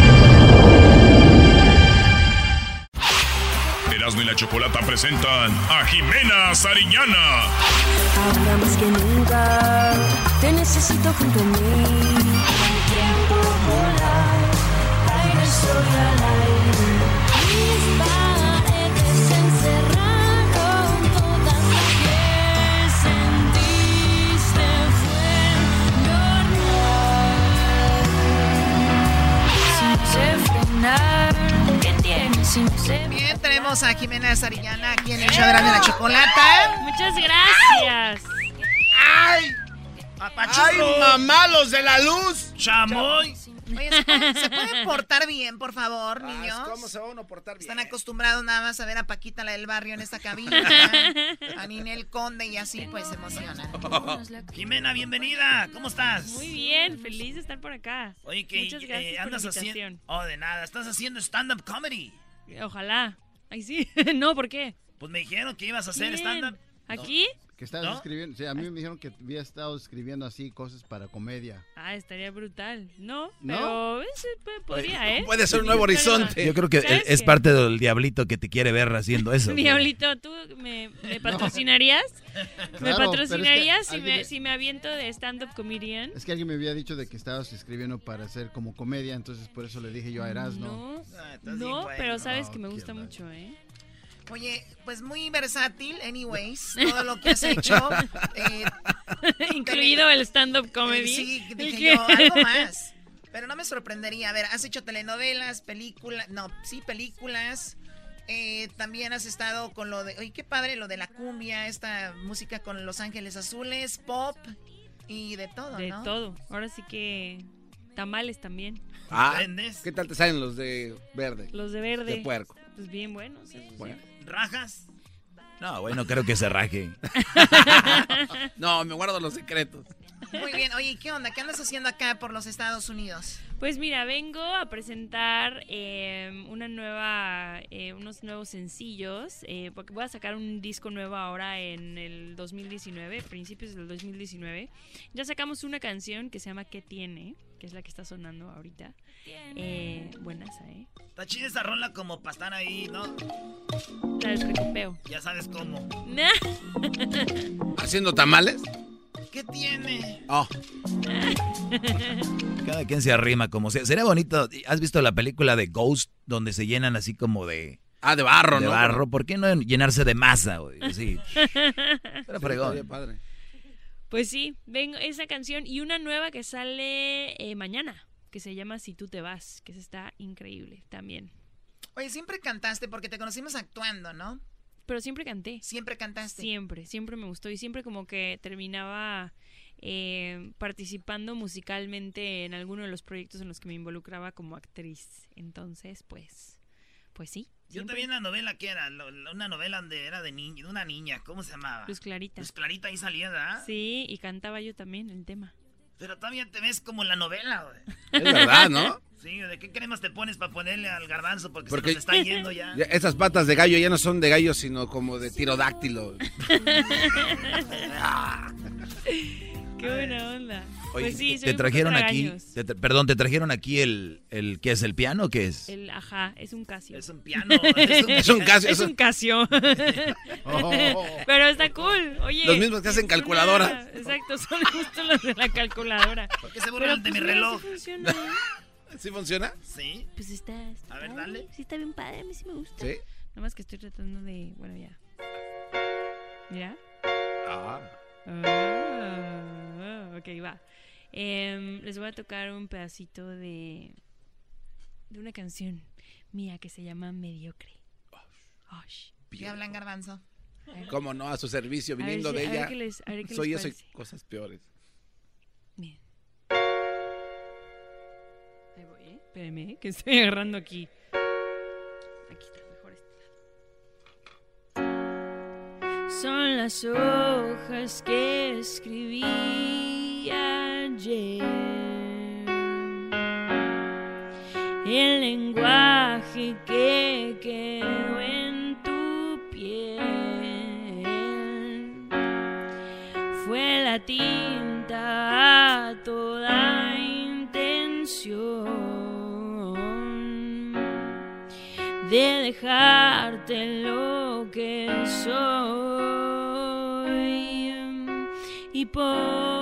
Chocolata presentan a Jimena Sariñana. Ahora más que nunca te necesito junto a mí. Tiempo volar, aire sobre el aire. Mis paredes se encerraron todas ayer. Sentiste fue normal. Si no sé frenar, ¿qué tienes si no sé Bien, tenemos a Jimena Sarillana aquí en el show de la, chocolata. Muchas gracias. ¡Ay! ¡Ay, mamá, los de la luz! ¡Chamoy! Oye, ¿se pueden, se pueden portar bien, por favor, niños? ¿Cómo se va uno a portar bien? Están acostumbrados nada más a ver a Paquita, la del barrio, en esta cabina. a Ninel Conde y así, pues se emocionan. Jimena, bienvenida. ¿Cómo estás? Muy bien, feliz de estar por acá. Oye, que Muchas gracias eh, por andas la haciendo... invitación. Oh, de nada. Estás haciendo stand-up comedy. Ojalá. Ay, sí. no, ¿por qué? Pues me dijeron que ibas a hacer stand-up. ¿Aquí? Que estabas ¿No? escribiendo, sí, a mí me dijeron que había estado escribiendo así cosas para comedia. Ah, estaría brutal. No, ¿No? pero p- podría, ¿eh? Puede ser un nuevo horizonte. Yo creo que ¿Sabes es qué? parte del diablito que te quiere ver haciendo eso. Diablito, ¿tú me, me patrocinarías? ¿Me Claro, pero es que patrocinarías si, alguien me, me- si me aviento de stand-up comedian? Es que alguien me había dicho de que estabas escribiendo para hacer como comedia, entonces por eso le dije yo a Erasmo. No, Ah, no, pero sabes que me gusta mucho, ¿eh? Oye, pues muy versátil, anyways, todo lo que has hecho. eh, Incluido el stand-up comedy. Sí, ¿El dije qué? yo, algo más. Pero no me sorprendería. A ver, has hecho telenovelas, películas, no, sí, películas. Eh, también has estado con lo de, oye, qué padre lo de la cumbia, esta música con Los Ángeles Azules, pop y de todo, De ¿no? todo. Ahora sí que tamales también. Ah, ¿qué tal te salen los de verde? Los de verde. De puerco. Pues bien buenos. sí. ¿Rajas? No, bueno, creo que se raje. no, me guardo los secretos. Muy bien, oye, ¿qué onda? ¿Qué andas haciendo acá por los Estados Unidos? Pues mira, vengo a presentar eh, una nueva, eh, unos nuevos sencillos, eh, porque voy a sacar un disco nuevo ahora en el 2019, principios del 2019. Ya sacamos una canción que se llama ¿Qué tiene? Que es la que está sonando ahorita. Eh, buenas, ¿eh? Está chida esa rola como para estar ahí, ¿no? La del precopeo. Ya sabes cómo. ¿Haciendo tamales? ¿Qué tiene? Oh. Cada quien se arrima como sea. Sería bonito. ¿Has visto la película de Ghost donde se llenan así como de. Ah, de barro, de ¿no? barro. ¿Por qué no llenarse de masa, güey? Sí. Era fregón. Padre. Pues sí, vengo esa canción y una nueva que sale eh, mañana, que se llama Si tú te vas, que está increíble también. Oye, siempre cantaste porque te conocimos actuando, ¿no? Pero siempre canté. Siempre cantaste. Siempre, siempre me gustó y siempre como que terminaba eh, participando musicalmente en alguno de los proyectos en los que me involucraba como actriz. Entonces, pues, pues sí. Yo te vi en la novela que era, una novela donde era de, niña, de una niña, ¿cómo se llamaba? Luz Clarita. Luz Clarita ahí salía, ¿verdad? Sí, y cantaba yo también el tema. Pero todavía te ves como en la novela, güey. Es verdad, ¿no? Sí, ¿de qué cremas te pones para ponerle al garbanzo? Porque, Porque se nos está yendo ya. ya esas patas de gallo ya no son de gallo, sino como de tirodáctilo. Qué buena onda. Oye, pues sí, soy te un trajeron aquí, tragaños. te tra- perdón, te trajeron aquí el, el ¿qué es el piano? ¿Qué es? El ajá, es un Casio. Es un piano. Es un, Es un Casio, es es un- un Casio. Oh. Pero está cool. Oye. Los mismos que hacen una- calculadoras. Exacto, son justo los de la calculadora. ¿Por qué se burlan de pues, mi mira, reloj? sí funciona. ¿Sí funciona? Sí. Pues está, está A ver, padre, dale. Sí, está bien padre, a mí sí me gusta. ¿Sí? Nada más que estoy tratando de. Bueno, ya. Mira. Ah. Ah, ok, va. Em, les voy a tocar un pedacito de. de una canción mía que se llama Mediocre. Osh. ¿Qué hablan garbanzo? ¿Cómo no? A su servicio, A ver viniendo si- de a ver ella. qué les- a ver qué Soy les eso y cosas peores. Ahí voy, ¿eh? Espérenme, ¿eh? que estoy agarrando aquí. Aquí está, mejor este. Son las hojas que escribí El lenguaje que quedó en tu piel fue la tinta a toda intención de dejarte lo que soy. Y poco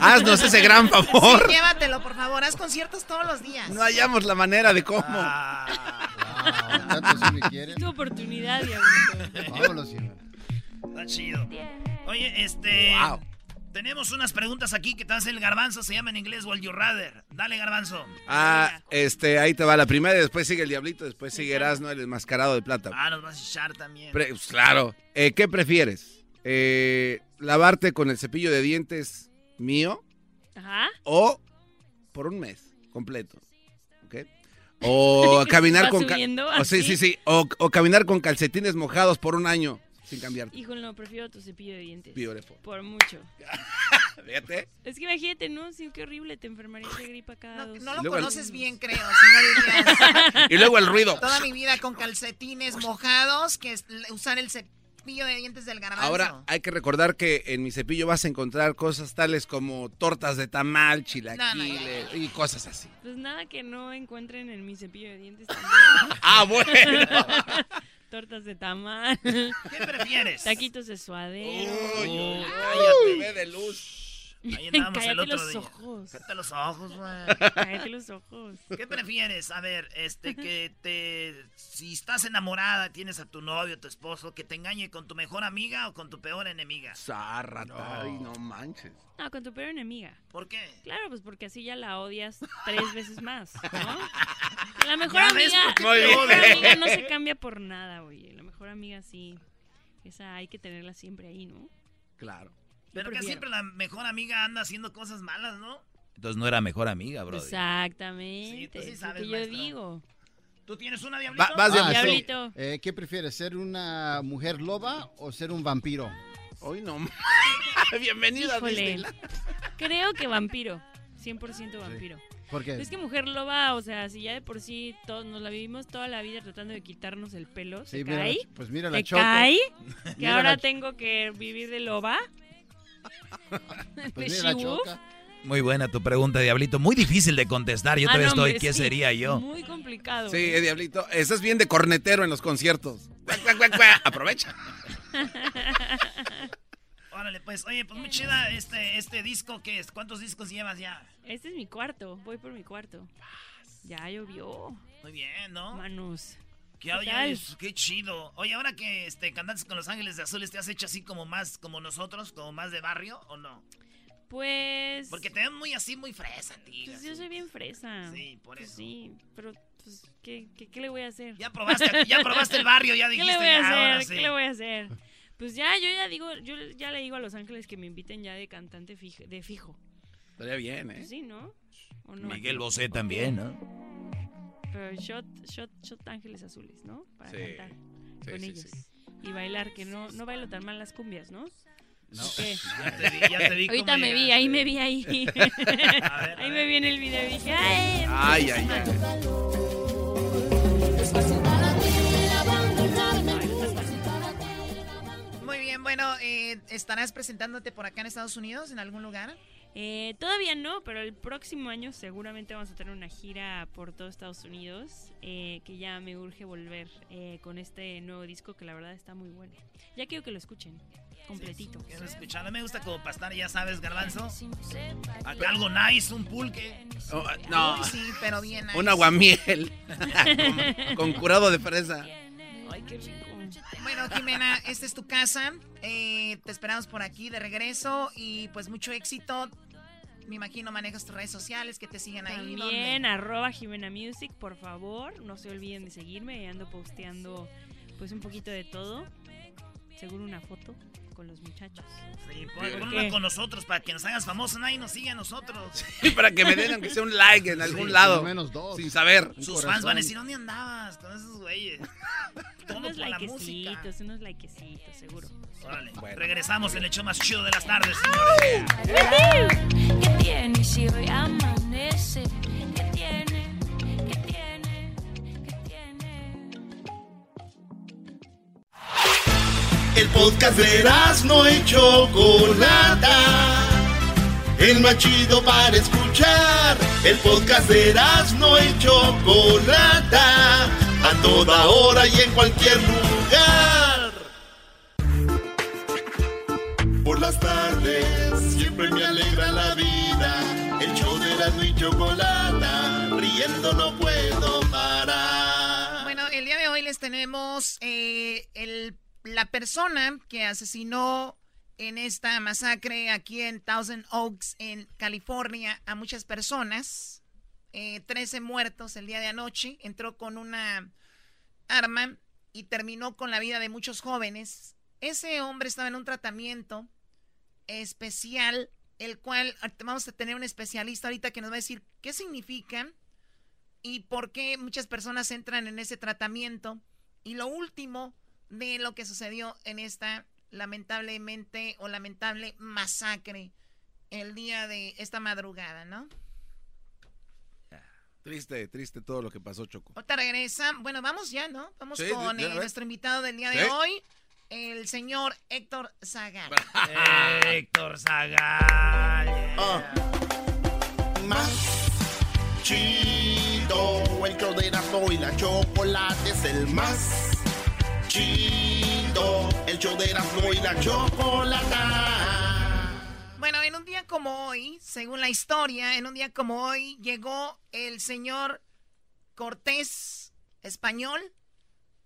Haznos ese gran favor. Sí, llévatelo, por favor. Haz conciertos todos los días. No hallamos la manera de cómo. tanto si me quieren. Tu oportunidad, diablito. Vámonos, Jimena. Está chido. Oye, este. Wow. Tenemos unas preguntas aquí que te hace el garbanzo. Se llama en inglés Will You Rather. Dale, garbanzo. Ah, este, ahí te va la primera y después sigue el diablito, después sigue Erasmo, el enmascarado de plata. Ah, nos vas a echar también. Pre- pues, claro. Eh, ¿Qué prefieres? Eh, ¿Lavarte con el cepillo de dientes mío Ajá. o por un mes completo? ¿Ok? O caminar con... o, sí, sí, sí. O, o caminar con calcetines mojados por un año sin cambiarte. Híjole, no, prefiero tu cepillo de dientes. Beautiful. Por mucho. Fíjate. Es que imagínate, ¿no? Sí, qué horrible, te enfermarías de gripa cada dos. No lo luego el- conoces bien, creo. Si no dirías. Y luego el ruido. Toda mi vida con calcetines mojados, que es usar el cepillo de dientes del garbanzo. Ahora hay que recordar que en mi cepillo vas a encontrar cosas tales como tortas de tamal, chilaquiles y cosas así. Pues nada que no encuentren en mi cepillo de dientes también. Ah, bueno. Tortas de tamal. ¿Qué prefieres? Taquitos de suadero. Uy, cállate, ve de luz. Ahí andamos el Cállate otro los día. ojos. Cállate los ojos, güey. Cállate los ojos. ¿Qué prefieres? A ver, este, que te... Si estás enamorada, tienes a tu novio, tu esposo, que te engañe con tu mejor amiga o con tu peor enemiga. Zarrata, ay, no manches. No, con tu peor enemiga. ¿Por qué? Claro, pues porque así ya la odias tres veces más, ¿no? La mejor amiga, la mejor amiga no se cambia por nada, oye. La mejor amiga sí. Esa hay que tenerla siempre ahí, ¿no? Claro. Pero que siempre la mejor amiga anda haciendo cosas malas, ¿no? Entonces no era mejor amiga, bro. Exactamente. Sí, tú sí sabes, que yo maestro. digo. ¿Tú tienes una diablito? Va- vas, Ah. Diablito. Eh, ¿Qué prefieres, ser una mujer loba o ser un vampiro? Hoy no. Bienvenida a Híjole. Disneyland. Creo que vampiro. 100% vampiro. ¿Por qué? Es que mujer loba, o sea, si ya de por sí todos nos la vivimos toda la vida tratando de quitarnos el pelo, Sí, ¿se mira, cae? pues mira la ¿Te Choco. cae? Que ahora la- tengo que vivir de loba. Pues. Muy buena tu pregunta, Diablito. Muy difícil de contestar. Yo Ah, todavía no, estoy, hombre, ¿qué sí. sería yo? Muy complicado. Sí, eh, Diablito. Estás bien de cornetero en los conciertos. Aprovecha. Órale, pues, oye, pues muy chida este, este disco, ¿qué es? ¿Cuántos discos llevas ya? Este es mi cuarto, voy por mi cuarto. Ya llovió. Muy bien, ¿no? Manos. ¿Qué, ¿Qué oye, tal? es- qué chido. Oye, ahora que este, cantaste con Los Ángeles de Azules, ¿te has hecho así como más como nosotros, como más de barrio o no? Pues. Porque te ven muy así, muy fresa, tío. Pues yo soy bien fresa. Sí, por Pues eso. sí, pero pues, ¿qué, qué, qué le voy a hacer? Ya probaste, ya probaste el barrio, ya ¿Qué dijiste. le voy a ya, ahora hacer? sí. ¿Qué le voy a hacer? Pues ya, yo ya digo, yo ya le digo a Los Ángeles que me inviten ya de cantante fij- de fijo. Estaría bien, ¿eh? Pues sí, ¿no? ¿O no? Miguel Bosé también, ¿no? Pero shot, shot, shot Ángeles Azules, ¿no? Para Sí. cantar Sí, con sí, ellos. sí. Y bailar, que no, no bailo tan mal las cumbias, ¿no? No. ¿Qué? Ya te vi, ya te vi Ahorita me vi, ahí me vi ahí. A ver, a ahí me vi en el video y dije, ¡ay! Ay, ay, ay. Muy bien, bueno, eh, ¿estarás presentándote por acá en Estados Unidos, en algún lugar? Eh, todavía no, pero el próximo año seguramente vamos a tener una gira por todo Estados Unidos, eh, que ya me urge volver eh, con este nuevo disco que la verdad está muy bueno. Ya quiero que lo escuchen completito. Quiero escucharlo. Me gusta como pastar, ya sabes, garbanzo. Acá algo nice, un pulque. Oh, no, Uy, sí, pero bien. nice. un aguamiel con, con curado de fresa. Ay, qué rico. Bueno, Jimena, esta es tu casa. Eh, te esperamos por aquí de regreso y pues mucho éxito. Me imagino manejas tus redes sociales, que te sigan ahí. También ¿dónde? arroba Jimena Music, por favor, no se olviden de seguirme, ando posteando pues un poquito de todo, seguro una foto con los muchachos. Sí, una con nosotros para que nos hagas famosos. Nadie nos sigue a nosotros. Y para que me den aunque sea un like en algún Sí, lado. por lo menos dos. Sin saber. Un Sus corazón. fans van a decir, ¿dónde andabas con esos güeyes? Todo unos por la música. likecitos, unos likecitos, seguro. Órale, regresamos en el hecho más chido de las tardes, señores. ¿Qué tiene si hoy amanece? ¿Qué tiene? El podcast de no y Chocolata. El más chido para escuchar. El podcast de no y Chocolata. A toda hora y en cualquier lugar. las tardes, siempre me alegra la vida. El show de la y chocolata, riendo no puedo parar. Bueno, el día de hoy les tenemos eh, el, la persona que asesinó en esta masacre aquí en Thousand Oaks, en California, a muchas personas. Eh, 13 muertos el día de anoche. Entró con una arma y terminó con la vida de muchos jóvenes. Ese hombre estaba en un tratamiento especial, el cual vamos a tener un especialista ahorita que nos va a decir qué significa y por qué muchas personas entran en ese tratamiento. Y lo último de lo que sucedió en esta lamentablemente o lamentable masacre el día de esta madrugada, ¿no? Triste, triste todo lo que pasó, Choco. Otra regresa. Bueno, vamos ya, ¿no? Vamos con nuestro invitado del día de hoy, el señor Héctor Zagal. Héctor Zagal. Ah. Más chido, el show de Erasmo y la chocolate es el más chido. El show de Erasmo y la chocolate. Bueno, en un día como hoy, según la historia, en un día como hoy llegó el señor Cortés español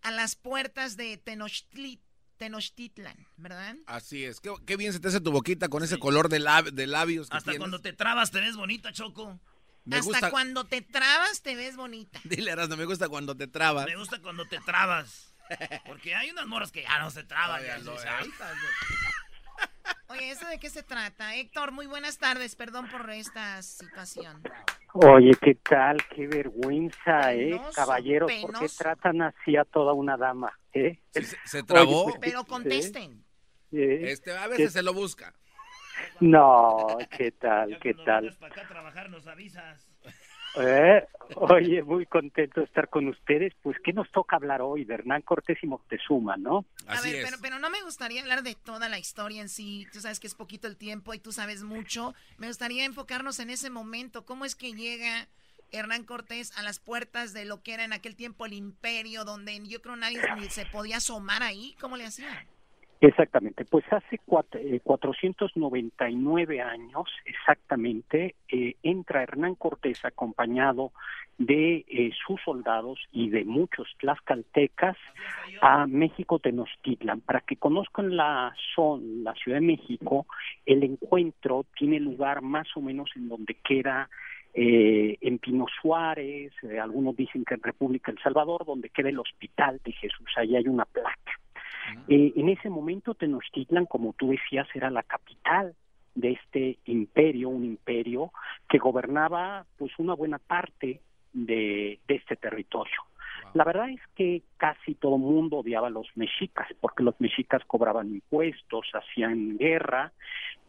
a las puertas de Tenochtitlan, ¿verdad? Así es. Qué, bien se te hace tu boquita con ese color de, labios. Que Hasta cuando te trabas te ves bonita, Choco. Hasta cuando te trabas te ves bonita. Dile, no me gusta cuando te trabas. Me gusta cuando te trabas. Porque hay unas morras que ya no se traban. Oye, ¿eso de qué se trata? Héctor, muy buenas tardes, perdón por esta situación. Oye, ¿qué tal? Qué vergüenza, ¿eh? Caballeros, ¿por qué tratan así a toda una dama? ¿eh? se, trabó. Pues, Pero contesten. Este, a veces se lo busca. No, ¿qué tal? ¿Qué tal? Para acá trabajar nos avisas. Eh, oye, muy contento de estar con ustedes. Pues, ¿qué nos toca hablar hoy? De Hernán Cortés y Moctezuma, ¿no? A ver, pero, pero no me gustaría hablar de toda la historia en sí. Tú sabes que es poquito el tiempo y tú sabes mucho. Me gustaría enfocarnos en ese momento. ¿Cómo es que llega Hernán Cortés a las puertas de lo que era en aquel tiempo el imperio, donde yo creo nadie se podía asomar ahí? ¿Cómo le hacían? Exactamente, pues hace cuatro, 499 eh, años exactamente eh, entra Hernán Cortés acompañado de eh, sus soldados y de muchos tlaxcaltecas a México Tenochtitlan. Para que conozcan la, son, la Ciudad de México, el encuentro tiene lugar más o menos en donde queda en Pino Suárez, algunos dicen que en República El Salvador, donde queda el Hospital de Jesús, ahí hay una placa. Eh, en ese momento Tenochtitlan, como tú decías, era la capital de este imperio, un imperio que gobernaba pues una buena parte de, este territorio. La verdad es que casi todo el mundo odiaba a los mexicas, porque los mexicas cobraban impuestos, hacían guerra,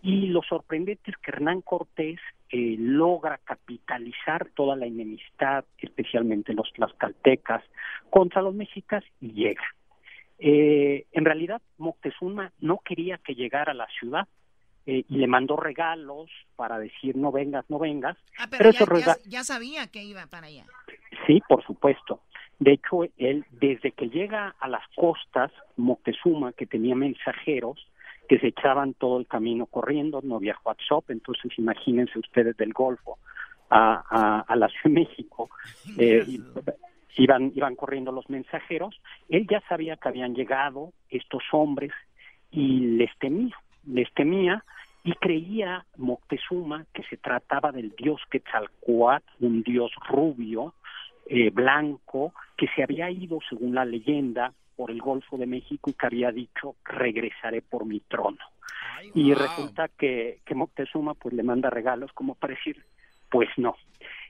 y lo sorprendente es que Hernán Cortés eh, logra capitalizar toda la enemistad, especialmente los tlaxcaltecas, contra los mexicas y llega. Eh, en realidad, Moctezuma no quería que llegara a la ciudad eh, y le mandó regalos para decir no vengas, no vengas. Ah, pero, ya, sabía que iba para allá. Sí, por supuesto. De hecho, él, desde que llega a las costas, Moctezuma, que tenía mensajeros, que se echaban todo el camino corriendo, no había WhatsApp, entonces imagínense ustedes del Golfo a, a, la Ciudad de México. Eh, iban, iban corriendo los mensajeros, él ya sabía que habían llegado estos hombres y les temía, les temía y creía Moctezuma que se trataba del dios Quetzalcoatl, un dios rubio, eh, blanco, que se había ido, según la leyenda, por el Golfo de México y que había dicho regresaré por mi trono. Y resulta que, que Moctezuma pues le manda regalos como para decir, pues no,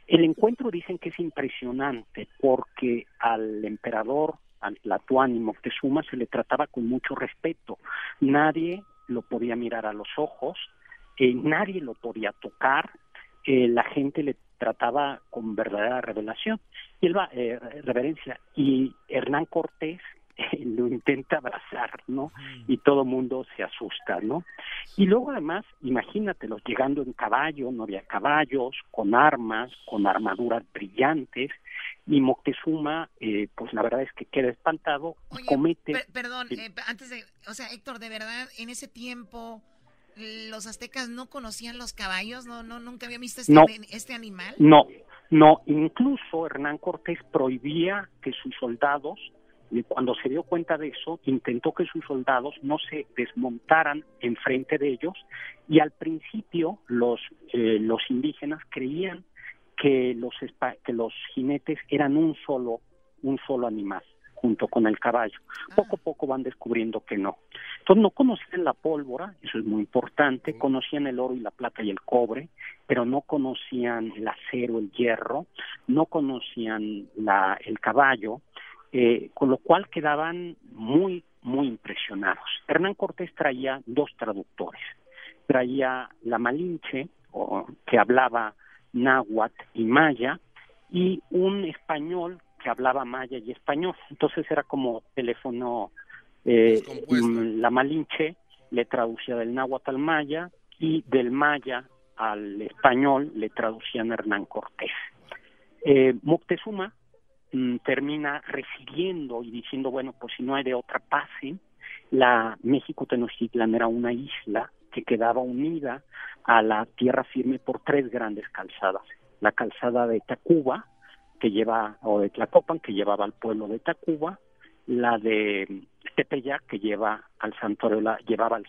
el encuentro dicen que es impresionante porque al emperador, al Tlatuani Moctezuma, se le trataba con mucho respeto. Nadie lo podía mirar a los ojos, eh, nadie lo podía tocar, eh, la gente le trataba con verdadera revelación y él va, eh, reverencia. Y Hernán Cortés lo intenta abrazar, ¿no? Y todo mundo se asusta, ¿no? Y luego además, imagínatelos llegando en caballo, no había caballos, con armas, con armaduras brillantes, y Moctezuma, eh, pues la verdad es que queda espantado y comete... perdón, eh, antes de, o sea, Héctor, de verdad, en ese tiempo los aztecas no conocían los caballos, no, no, nunca había visto este, este animal. No, no, incluso Hernán Cortés prohibía que sus soldados, cuando se dio cuenta de eso, intentó que sus soldados no se desmontaran enfrente de ellos y al principio los, eh, los indígenas creían que los, que los jinetes eran un solo, un solo animal junto con el caballo. Poco a poco van descubriendo que no. Entonces no conocían la pólvora, eso es muy importante, conocían el oro y la plata y el cobre, pero no conocían el acero, el hierro, no conocían la, el caballo, eh, con lo cual quedaban muy, muy impresionados. Hernán Cortés traía dos traductores, traía la Malinche, que hablaba náhuatl y maya, y un español que hablaba maya y español. Entonces era como teléfono, eh, mm, la Malinche le traducía del náhuatl al maya y del maya al español le traducían Hernán Cortés. Eh, Moctezuma mm, termina recibiendo y diciendo, bueno, pues si no hay de otra pase, la México Tenochtitlan era una isla que quedaba unida a la tierra firme por tres grandes calzadas. La calzada de Tacuba, que lleva, o de Tlacopan, que llevaba al pueblo de Tacuba, la de Tepeyac, que lleva al santuario, la, llevaba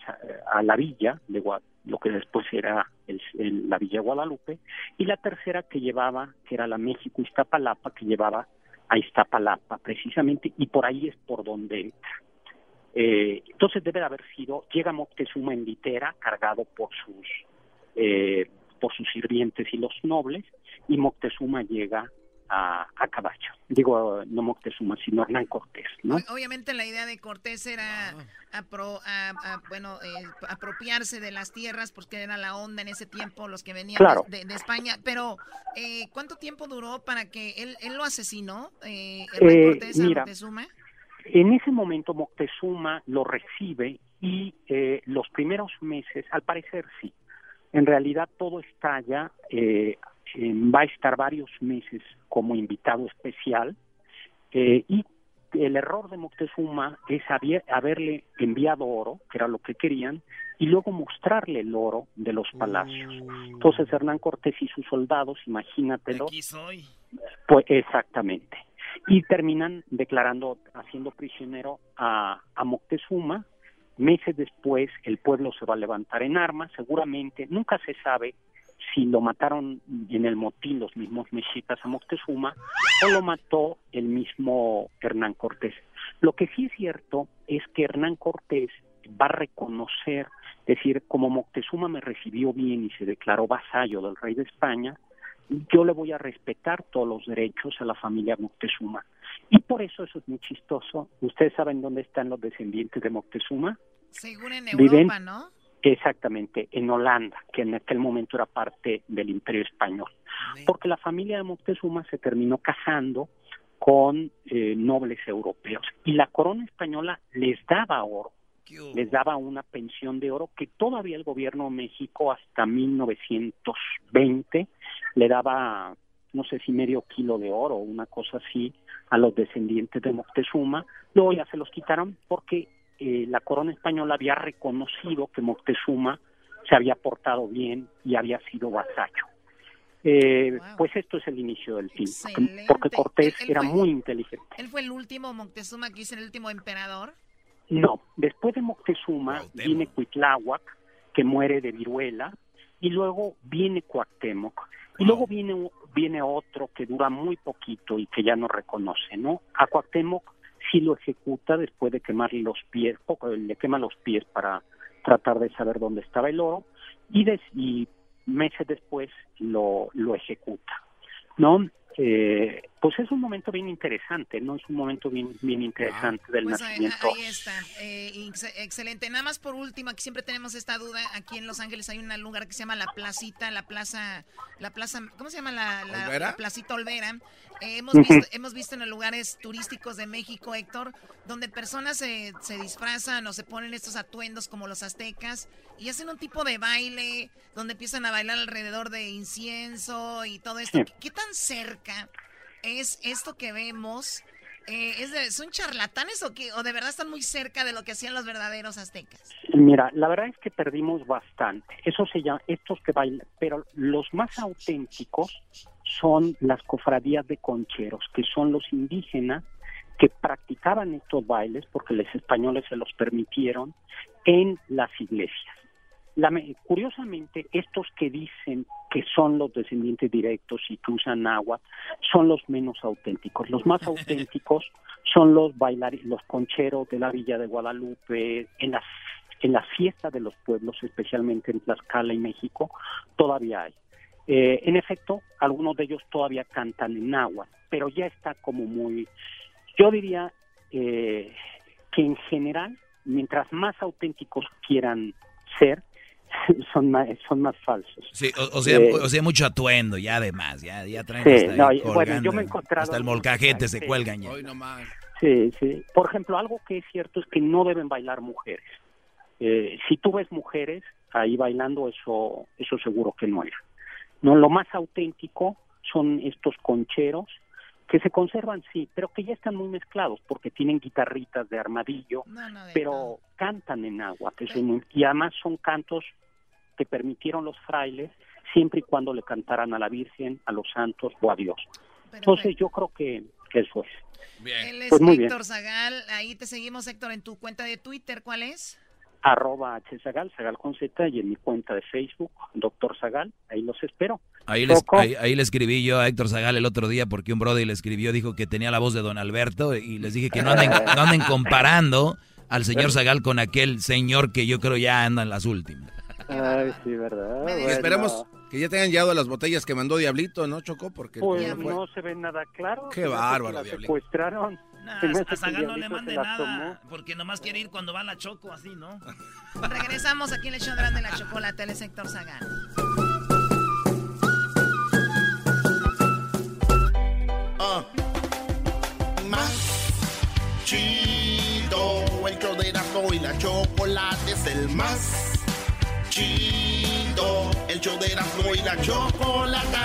a la villa de lo que después era la villa Guadalupe, y la tercera que llevaba, que era la México Iztapalapa, que llevaba a Iztapalapa precisamente, y por ahí es por donde entra. Eh, entonces debe de haber sido, llega Moctezuma en litera, cargado por sus, eh, por sus sirvientes y los nobles, y Moctezuma llega a, caballo. Digo, no Moctezuma, sino Hernán Cortés, ¿no? Obviamente la idea de Cortés era bueno, eh, apropiarse de las tierras, porque era la onda en ese tiempo, los que venían de, España. Pero, eh, ¿cuánto tiempo duró para que él, él lo asesinó, eh, Hernán Cortés, Moctezuma? En ese momento Moctezuma lo recibe y los primeros meses, al parecer sí, en realidad todo estalla eh, va a estar varios meses como invitado especial eh, y el error de Moctezuma es haberle enviado oro, que era lo que querían, y luego mostrarle el oro de los palacios. Mm. Entonces Hernán Cortés y sus soldados, imagínatelo. Aquí soy. Pues exactamente. Y terminan declarando, haciendo prisionero a, a Moctezuma. Meses después el pueblo se va a levantar en armas, seguramente, nunca se sabe si lo mataron en el motín los mismos mexicas a Moctezuma o lo mató el mismo Hernán Cortés. Lo que sí es cierto es que Hernán Cortés va a reconocer, es decir, como Moctezuma me recibió bien y se declaró vasallo del rey de España, yo le voy a respetar todos los derechos a la familia Moctezuma. Y por eso eso es muy chistoso. ¿Ustedes saben dónde están los descendientes de Moctezuma? Según en Europa, ¿no? Exactamente, en Holanda, que en aquel momento era parte del Imperio Español. Porque la familia de Moctezuma se terminó casando con eh, nobles europeos y la corona española les daba oro, les daba una pensión de oro que todavía el gobierno de México hasta 1920 le daba, no sé si medio kilo de oro o una cosa así a los descendientes de Moctezuma, luego ya se los quitaron porque eh, la corona española había reconocido que Moctezuma se había portado bien y había sido vasallo. Eh, Pues esto es el inicio del fin, porque Cortés era muy inteligente. ¿Él fue el último Moctezuma que hizo el último emperador? No, después de Moctezuma viene Cuitláhuac, que muere de viruela, y luego viene Cuauhtémoc, y luego viene, viene otro que dura muy poquito y que ya no reconoce, ¿no? A Cuauhtémoc si lo ejecuta después de quemarle los pies, poco, le quema los pies para tratar de saber dónde estaba el oro y, y meses después lo, lo ejecuta, ¿no? Eh, pues es un momento bien interesante, ¿no? Es un momento bien, bien interesante del pues nacimiento. Ahí, está, eh, excelente. Nada más por último, aquí siempre tenemos esta duda. Aquí en Los Ángeles hay un lugar que se llama La Placita, la Plaza, la Plaza, ¿cómo se llama la, la, Placita Olvera? Eh, hemos, visto, hemos visto en los lugares turísticos de México, Héctor, donde personas se, se disfrazan o se ponen estos atuendos como los aztecas y hacen un tipo de baile donde empiezan a bailar alrededor de incienso y todo esto. ¿Qué tan cerca es esto que vemos Eh, ¿es de, ¿Son charlatanes o qué? ¿O de verdad están muy cerca de lo que hacían los verdaderos aztecas? Mira, la verdad es que perdimos bastante. Eso se llama, estos que bailan, pero los más auténticos son las cofradías de concheros, que son los indígenas que practicaban estos bailes, porque los españoles se los permitieron, en las iglesias. La, curiosamente, estos que dicen que son los descendientes directos y que usan agua son los menos auténticos. Los más auténticos son los bailarines, los concheros de la Villa de Guadalupe, en las en la fiesta de los pueblos, especialmente en Tlaxcala y México, todavía hay. Eh, en efecto, algunos de ellos todavía cantan en agua, pero ya está como muy, yo diría eh, que en general, mientras más auténticos quieran ser, son más, son más falsos. Sí, o, sea, eh, o sea, mucho atuendo, ya además, ya, ya traen hasta, bueno, yo me he hasta el molcajete se cuelgan ya. Sí, sí. Por ejemplo, algo que es cierto es que no deben bailar mujeres. Eh, si tú ves mujeres ahí bailando, eso, eso seguro que no era. No, lo más auténtico son estos concheros que se conservan, sí, pero que ya están muy mezclados porque tienen guitarritas de armadillo, pero cantan en agua, que y además son cantos que permitieron los frailes siempre y cuando le cantaran a la Virgen, a los santos o a Dios. Entonces yo creo que, eso es. Bien. Él es pues Héctor Zagal, ahí te seguimos Héctor en tu cuenta de Twitter, ¿cuál es? arroba hzagal, Zagal con Z, y en mi cuenta de Facebook, Doctor Zagal, ahí los espero. Ahí, les, ahí, le escribí yo a Héctor Zagal el otro día porque un brother le escribió, dijo que tenía la voz de Don Alberto y les dije que no anden, no anden comparando al señor Zagal con aquel señor que yo creo ya anda en las últimas. Ay, sí, ¿verdad? Esperemos que ya tengan llegado las botellas que mandó Diablito, ¿no, Chocó? Porque pues no se ve nada claro. Qué bárbaro, Diablito. secuestraron. Nah, a Zagal no le mande nada, porque nomás quiere ir cuando va la Choco, así, ¿no? Regresamos aquí en el show grande la chocolate, el sector Zagal. Ah. Más chido, el show de y la chocolate es el más chido, el show de y la chocolate.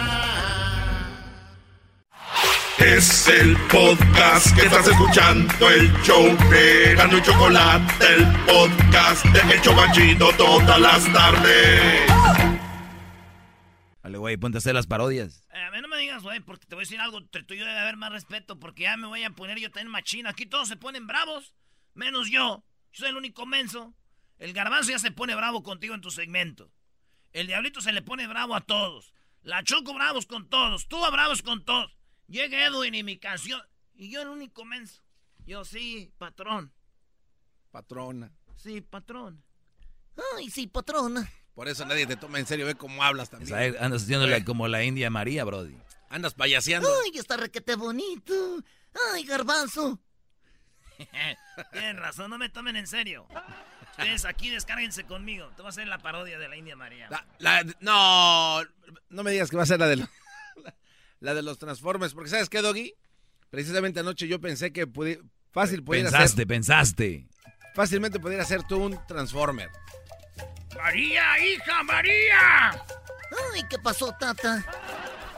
Es el podcast que estás escuchando, el show de Gano y Chocolate, el podcast de Hecho Banchito todas las tardes. Dale, güey, ponte a hacer las parodias. Eh, a mí no me digas, güey, porque te voy a decir algo, tú yo debe haber más respeto, porque ya me voy a poner yo también machina. Aquí todos se ponen bravos, menos yo. Yo soy el único menso. El garbanzo ya se pone bravo contigo en tu segmento. El diablito se le pone bravo a todos. La Choco bravos con todos. Tú bravos con todos. Llega Edwin y mi canción. Y yo el único menso. Yo sí, patrón. Patrona. Sí, patrón. Ay, sí, patrona. Por eso nadie te toma en serio, ve cómo hablas también. andas haciéndole como la India María, Brody. Andas payaseando. Ay, está requete bonito. Ay, garbanzo. Tienes razón, no me tomen en serio. Ustedes aquí descárguense conmigo. Te voy a hacer la parodia de la India María. no, no me digas que va a ser la de la de los Transformers. Porque ¿sabes qué, Doggy? Precisamente anoche yo pensé que fácil pudiera pensaste, Pensaste, Fácilmente pudiera ser tú un Transformer. María, hija, María. Ay, ¿qué pasó, tata?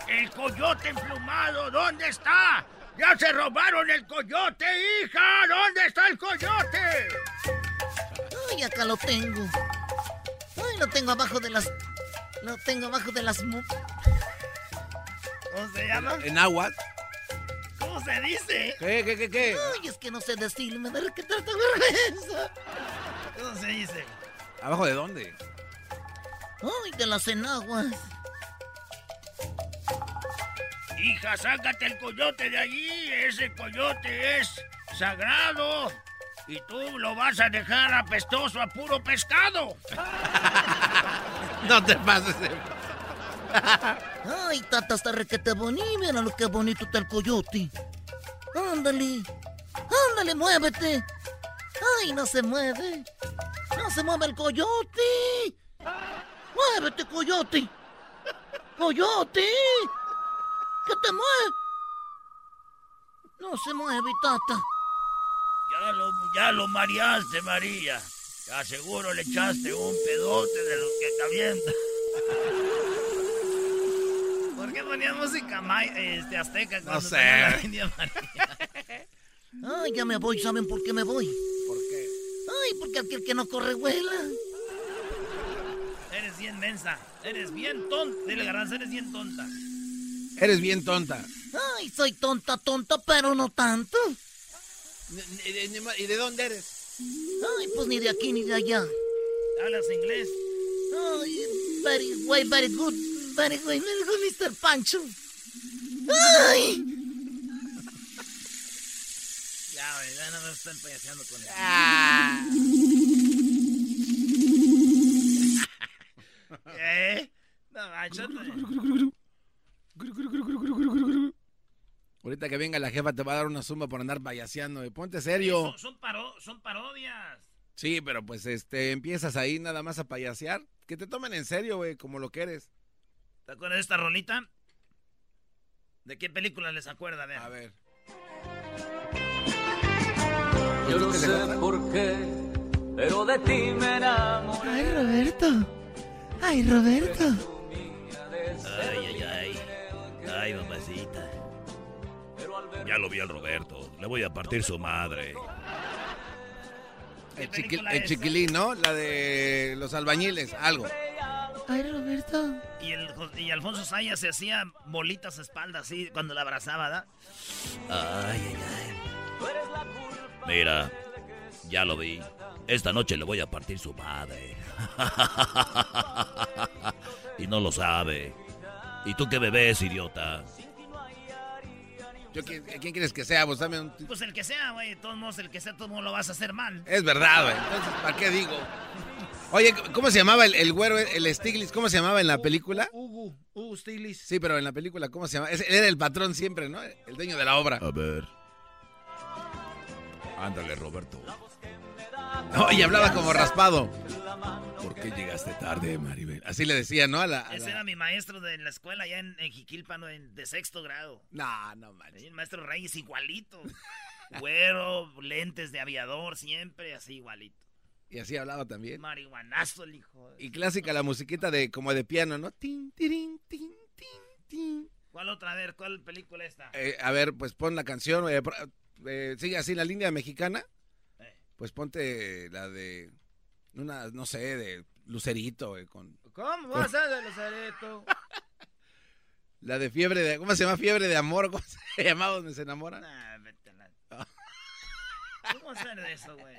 El coyote emplumado, ¿dónde está? ¡Ya se robaron el coyote, hija! ¿Dónde está el coyote? Ay, acá lo tengo. Ay, lo tengo abajo de las... Lo tengo abajo de las... ¿Cómo se llama? En agua. ¿Cómo se dice? ¿Qué, qué, qué, qué? Ay, es que no sé decirlo, me da que trata vergüenza. ¿Cómo se dice? ¿Abajo de dónde? Ay, de las enaguas. Hija, sácate el coyote de allí. Ese coyote es sagrado. Y tú lo vas a dejar apestoso a puro pescado. no te pases. Ay, tata, está requete bonito. Mira lo que bonito está el coyote. Ándale. Ándale, muévete. Ay, no se mueve. No se mueve el coyote. Muévete, coyote. Coyote. ¿Qué te mueve? No se mueve, tata. Ya lo, ya lo mareaste, María. Ya seguro le echaste un pedote de los que te avientan. ¿Por qué ponía música este, azteca cuando no sé. India Ay, ya me voy, ¿saben por qué me voy? ¿Por qué? Ay, porque aquel que no corre vuela. Eres bien mensa, eres bien tonta. Dile, Garbanzo, eres bien tonta. Eres bien tonta. Ay, soy tonta, tonta, pero no tanto. ¿Y de dónde eres? Ay, pues ni de aquí ni de allá. ¿Hablas inglés? Ay, very, way, very good. Very, way, very good, Mr. Pancho. ¡Ay! Ya, güey, ya no me están payaseando con él. Ah. ¿Eh? No, Ahorita que venga la jefa te va a dar una suma por andar payaseando. Ponte serio. Son, son parodias. Sí, pero pues este empiezas ahí nada más a payasear. Que te tomen en serio, güey, como lo que eres. ¿Te acuerdas de esta rolita? ¿De qué película les acuerda? A ver. Yo no sé por qué, pero de ti me enamoré. Ay, Roberto. Ay, Roberto. Ay, ay, ay. Ay, mamacita. Ya lo vi al Roberto. Le voy a partir su madre. El, chiquilín, ¿no? La de los albañiles, algo. Ay, Roberto. Y, el, y Alfonso Sayas se hacía bolitas a espalda así cuando la abrazaba, ¿da? Ay, ay, ay. Mira, ya lo vi. Esta noche le voy a partir su madre. y no lo sabe. ¿Y tú qué bebés, idiota? Yo, ¿quién, quieres que sea? Pues, dame un... pues el que sea, güey. De todos modos, el que sea, todo mundo lo vas a hacer mal. Es verdad, güey. Entonces, ¿para qué digo? Oye, ¿cómo se llamaba el, güero, el Stiglitz? ¿Cómo se llamaba en la película? Hugo, Hugo Stiglitz. Sí, pero en la película, ¿cómo se llama? Él era el patrón siempre, ¿no? El dueño de la obra. A ver. Ándale, Roberto. No, y hablaba como raspado. ¿Por qué llegaste tarde, Maribel? Así le decía, ¿no? Ese era mi maestro de la escuela allá en, en de sexto grado. No, no manches. El maestro Reyes igualito. Güero, lentes de aviador, siempre así igualito. Y así hablaba también. Marihuanazo el hijo. Y clásica la musiquita de como de piano, ¿no? Tin, tirin, tin, tin, tin. ¿Cuál otra? A ver, ¿cuál película esta? Eh, a ver, pues pon la canción. Eh, eh, sigue así la línea mexicana. Pues ponte la de una, no sé, de Lucerito, con... ¿Cómo vas a ser de Lucerito? la de fiebre de... ¿Cómo se llama? Fiebre de amor. ¿Cómo se llama donde se enamoran? Nah, vete la... ¿Cómo hacer de eso, güey?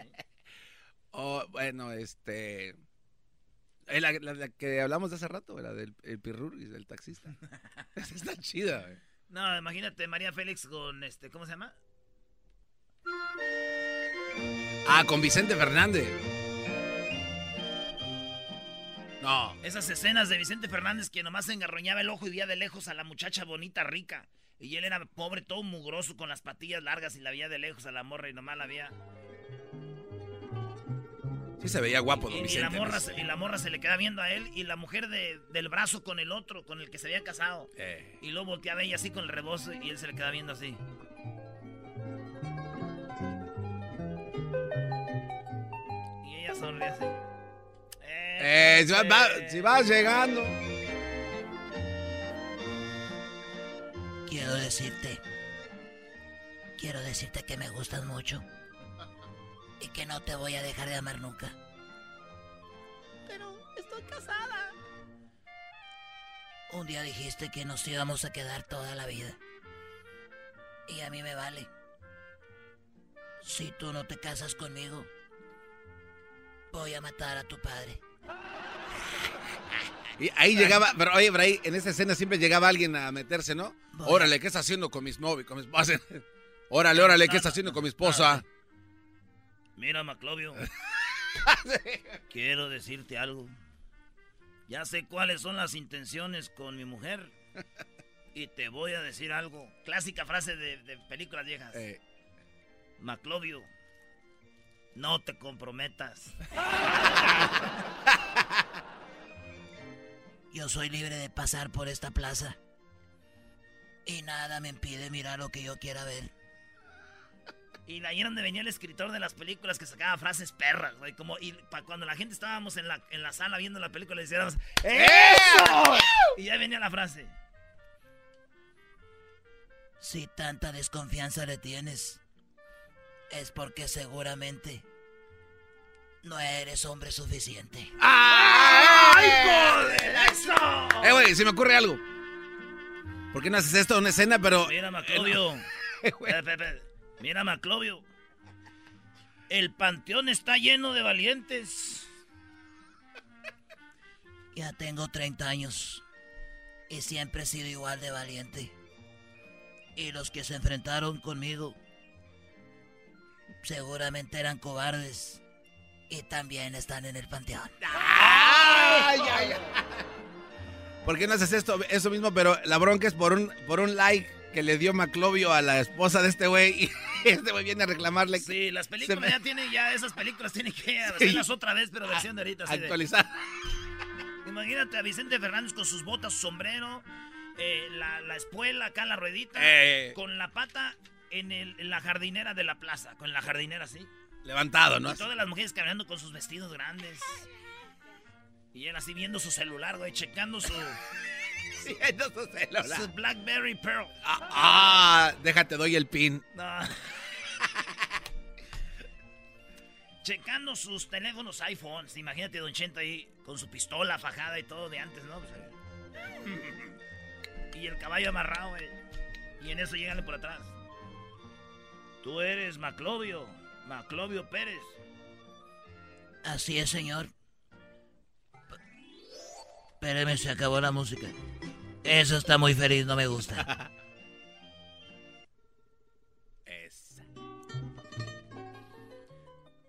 Oh, bueno, este... Eh, la, la, que hablamos de hace rato, la del el y del taxista. Esa está chida, güey. No, imagínate María Félix con este, ¿cómo se llama? Ah, con Vicente Fernández. No. Esas escenas de Vicente Fernández que nomás engarroñaba el ojo y veía de lejos a la muchacha bonita, rica. Y él era pobre, todo mugroso, con las patillas largas y la veía de lejos a la morra y nomás la veía. Sí se veía guapo, don y, Vicente. Y la, morra, y la morra se le queda viendo a él y la mujer del brazo con el otro, con el que se había casado. Eh. Y luego volteaba ella así con el rebozo y él se le queda viendo así. Eh, si, vas llegando. Quiero decirte. Quiero decirte que me gustas mucho. Y que no te voy a dejar de amar nunca. Pero estoy casada. Un día dijiste que nos íbamos a quedar toda la vida. Y a mí me vale. Si tú no te casas conmigo, voy a matar a tu padre. Y ahí llegaba, pero oye, ahí en esa escena siempre llegaba alguien a meterse, ¿no? Órale, ¿qué está haciendo con mis novios, con mi esposa? Órale, órale, ¿qué está haciendo con mi esposa? Mira, Maclovio. Quiero decirte algo. Ya sé cuáles son las intenciones con mi mujer. Y te voy a decir algo. Clásica frase de, películas viejas. Eh. Maclovio, no te comprometas. Yo soy libre de pasar por esta plaza. Y nada me impide mirar lo que yo quiera ver. Y ahí era donde venía el escritor de las películas que sacaba frases perras, güey. Como, y cuando la gente estábamos en la, en la sala viendo la película, le decíamos, ¡Eso! Y ya venía la frase. Si tanta desconfianza le tienes, es porque seguramente no eres hombre suficiente. ¡Ay, joder! ¡Eso! Eh, güey, se me ocurre algo. ¿Por qué no haces esto una escena, pero... Mira, Maclovio. Mira, Maclovio. El panteón está lleno de valientes. Ya tengo 30 años. Y siempre he sido igual de valiente. Y los que se enfrentaron conmigo seguramente eran cobardes. Y también están en el panteón. ¡Ay, ay, ay! ¿Por qué no haces esto, eso mismo? Pero la bronca es por un, por un like que le dio Maclovio a la esposa de este güey y este güey viene a reclamarle. Sí, las películas ya tienen, ya esas películas tienen que hacerlas otra vez, pero versión de ahorita. Actualizar. Imagínate a Vicente Fernández con sus botas, su sombrero, eh, la, espuela acá, la ruedita, eh. con la pata en, el, en la jardinera de la plaza, con la jardinera así. Levantado, ¿no? Y todas las mujeres caminando con sus vestidos grandes. Y él así viendo su celular, güey, checando su... viendo su celular. Su Blackberry Pearl. Ah, ah déjate, doy el pin. No. checando sus teléfonos iPhones. Imagínate Don Chenta ahí con su pistola fajada y todo de antes, ¿no? Pues, y el caballo amarrado, güey. Y en eso llegan por atrás. Tú eres Maclovio, Maclovio Pérez. Así es, señor. Espéreme, se acabó la música. Eso está muy feliz, no me gusta.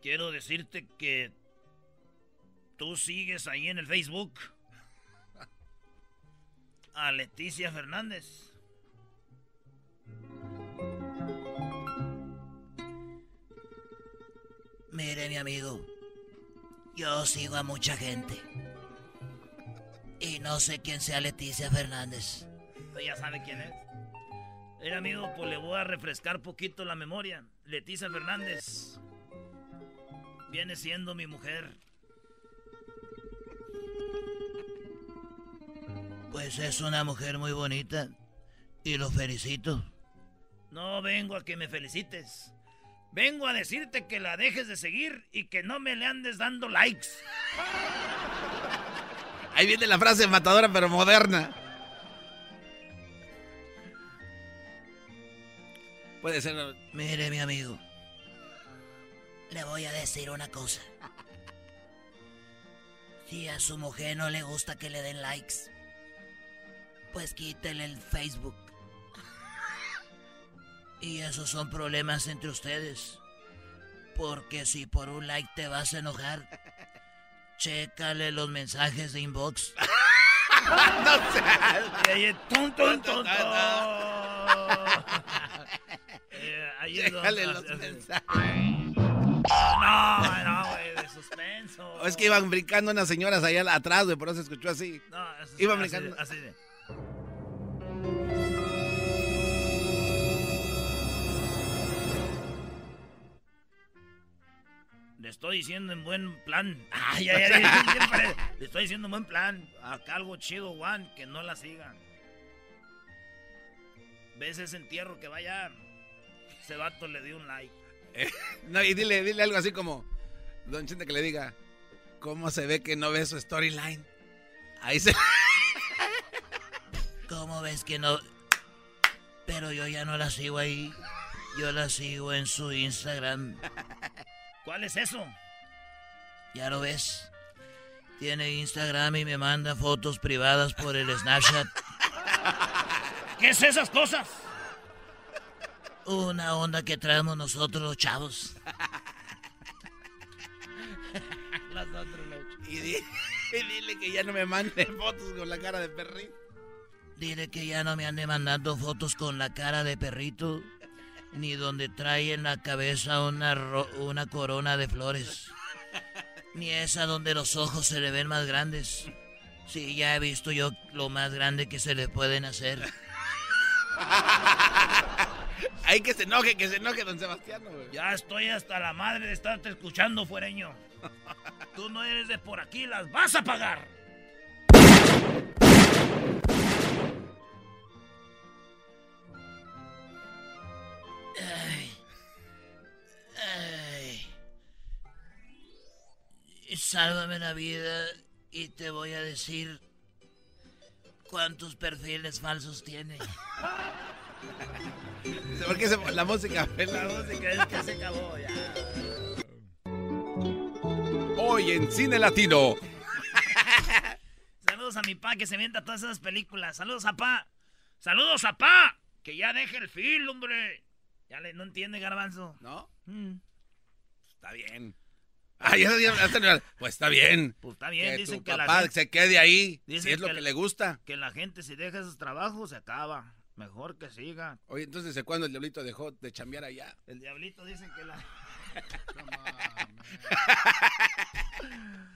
Quiero decirte que tú sigues ahí en el Facebook a Leticia Fernández. Mire, mi amigo, yo sigo a mucha gente. Y no sé quién sea Leticia Fernández. ya sabe quién es. Mira, amigo, pues le voy a refrescar poquito la memoria. Leticia Fernández viene siendo mi mujer. Pues es una mujer muy bonita y lo felicito. No vengo a que me felicites. Vengo a decirte que la dejes de seguir y que no me le andes dando likes. Ahí viene la frase matadora pero moderna. Puede ser. Mire, mi amigo. Le voy a decir una cosa. Si a su mujer no le gusta que le den likes, pues quítele el Facebook. Y esos son problemas entre ustedes. Porque si por un like te vas a enojar, chécale los mensajes de inbox. no seas. ¡Tum, tum, tum, Chécale los mensajes. No, no, güey, de suspenso. es que iban brincando unas señoras allá atrás, güey, por eso se escuchó así. No, eso Iban brincando. Así, de. Le estoy diciendo en buen plan. Ay, ay, ay, Le estoy diciendo en buen plan. Acá algo chido, Juan, que no la sigan. ¿Ves ese entierro que vaya? Ese vato le dio un like. no, y dile, dile algo así como, Don Chente que le diga, ¿cómo se ve que no ve su storyline? Ahí se... ¿Cómo ves que no? Pero yo ya no la sigo ahí. Yo la sigo en su Instagram. ¿Cuál es eso? Ya lo ves. Tiene Instagram y me manda fotos privadas por el Snapchat. ¿Qué es esas cosas? Una onda que traemos nosotros los chavos. y, dile que ya no me mande fotos con la cara de perrito. Dile que ya no me ande mandando fotos con la cara de perrito, ni donde trae en la cabeza una, una corona de flores, ni esa donde los ojos se le ven más grandes. Sí, ya he visto yo lo más grande que se le pueden hacer. Hay que se enoje, que se enoje, don Sebastián. Ya estoy hasta la madre de estarte escuchando, fuereño. Tú no eres de por aquí, las vas a pagar. Ay. Sálvame la vida y te voy a decir cuántos perfiles falsos tiene. ¿Por qué se, la música? La música es que se acabó ya. Hoy en Cine Latino. Saludos a mi pa que se mienta todas esas películas. Saludos a pa. Saludos a pa. Que ya deje el film, hombre. Ya le, no entiende, garbanzo. ¿No? Mm. Está bien. Ya, pues está bien. Pues está bien, que dicen tu que la papá gente- se quede ahí. Dicen Si es lo que que, la- le gusta. Que la gente si deja esos trabajos se acaba. Mejor que siga. Oye, entonces, ¿de cuándo el diablito dejó de chambear allá? El diablito dicen que la...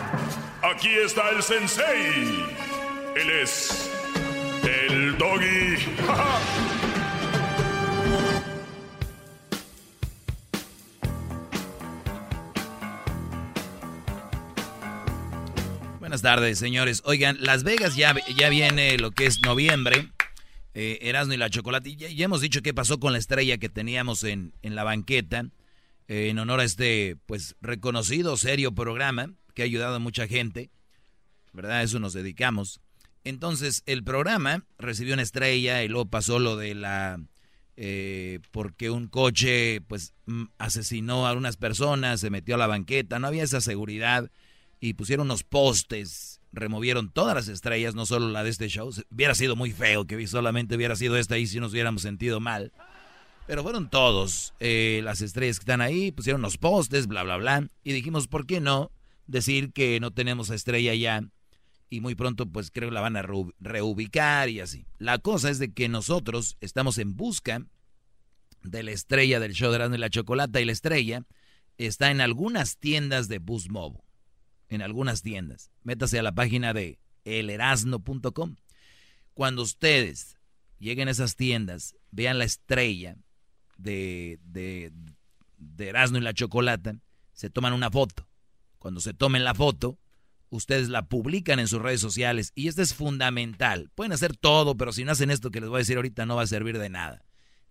Aquí está el sensei. Él es el doggy. Buenas tardes, señores. Oigan, Las Vegas ya, ya viene lo que es noviembre. Eh, Erasmo y la Chocolate. Ya hemos dicho qué pasó con la estrella que teníamos en, en la banqueta. eh, en honor a este, pues, reconocido, serio programa que ha ayudado a mucha gente. ¿Verdad? A eso nos dedicamos. Entonces, el programa recibió una estrella y luego pasó lo de la... eh, porque un coche, pues, mm, asesinó a unas personas, se metió a la banqueta, no había esa seguridad y pusieron unos postes, removieron todas las estrellas, no solo la de este show. Hubiera sido muy feo que solamente hubiera sido esta y si nos hubiéramos sentido mal. Pero fueron todos eh, las estrellas que están ahí, pusieron los postes, bla, bla, bla. Y dijimos, ¿por qué no decir que no tenemos a estrella ya? Y muy pronto, pues creo que la van a reu- reubicar y así. La cosa es de que nosotros estamos en busca de la estrella del show de Erasmo y la Chocolata. Y la estrella está en algunas tiendas de Busmobo en algunas tiendas. Métase a la página de elerasno.com. Cuando ustedes lleguen a esas tiendas, vean la estrella de, de, de Erasmo y la Chocolata, se toman una foto. Cuando se tomen la foto, ustedes la publican en sus redes sociales y esto es fundamental. Pueden hacer todo, pero si no hacen esto que les voy a decir ahorita no va a servir de nada.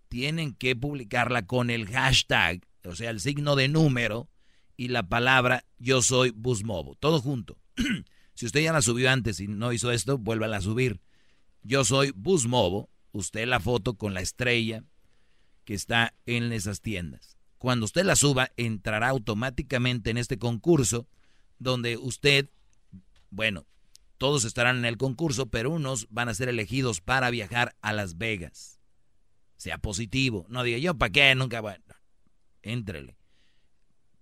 Tienen que publicarla con el hashtag, o sea, el signo de número y la palabra yo soy Busmobo. Todo junto. si usted ya la subió antes y no hizo esto, vuélvala a subir. Yo soy Busmobo. Usted la foto con la estrella que está en esas tiendas. Cuando usted la suba, entrará automáticamente en este concurso donde usted, bueno, todos estarán en el concurso, pero unos van a ser elegidos para viajar a Las Vegas. Sea positivo. No diga yo, ¿para qué? Nunca, bueno, éntrele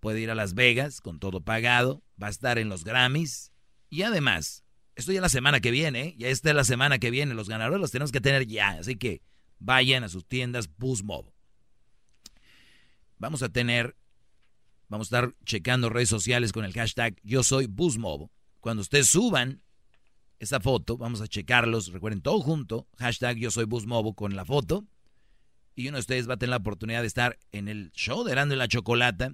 puede ir a Las Vegas con todo pagado, va a estar en los Grammys y además, esto ya la semana que viene, ¿eh? ya esta es la semana que viene, los ganadores los tenemos que tener ya, así que vayan a sus tiendas Busmobo. Vamos a tener, vamos a estar checando redes sociales con el hashtag yo soy Busmobo. Cuando ustedes suban esa foto, vamos a checarlos, recuerden todo junto, hashtag yo soy con la foto. Y uno de ustedes va a tener la oportunidad de estar en el show de Erasmo y la Chocolata,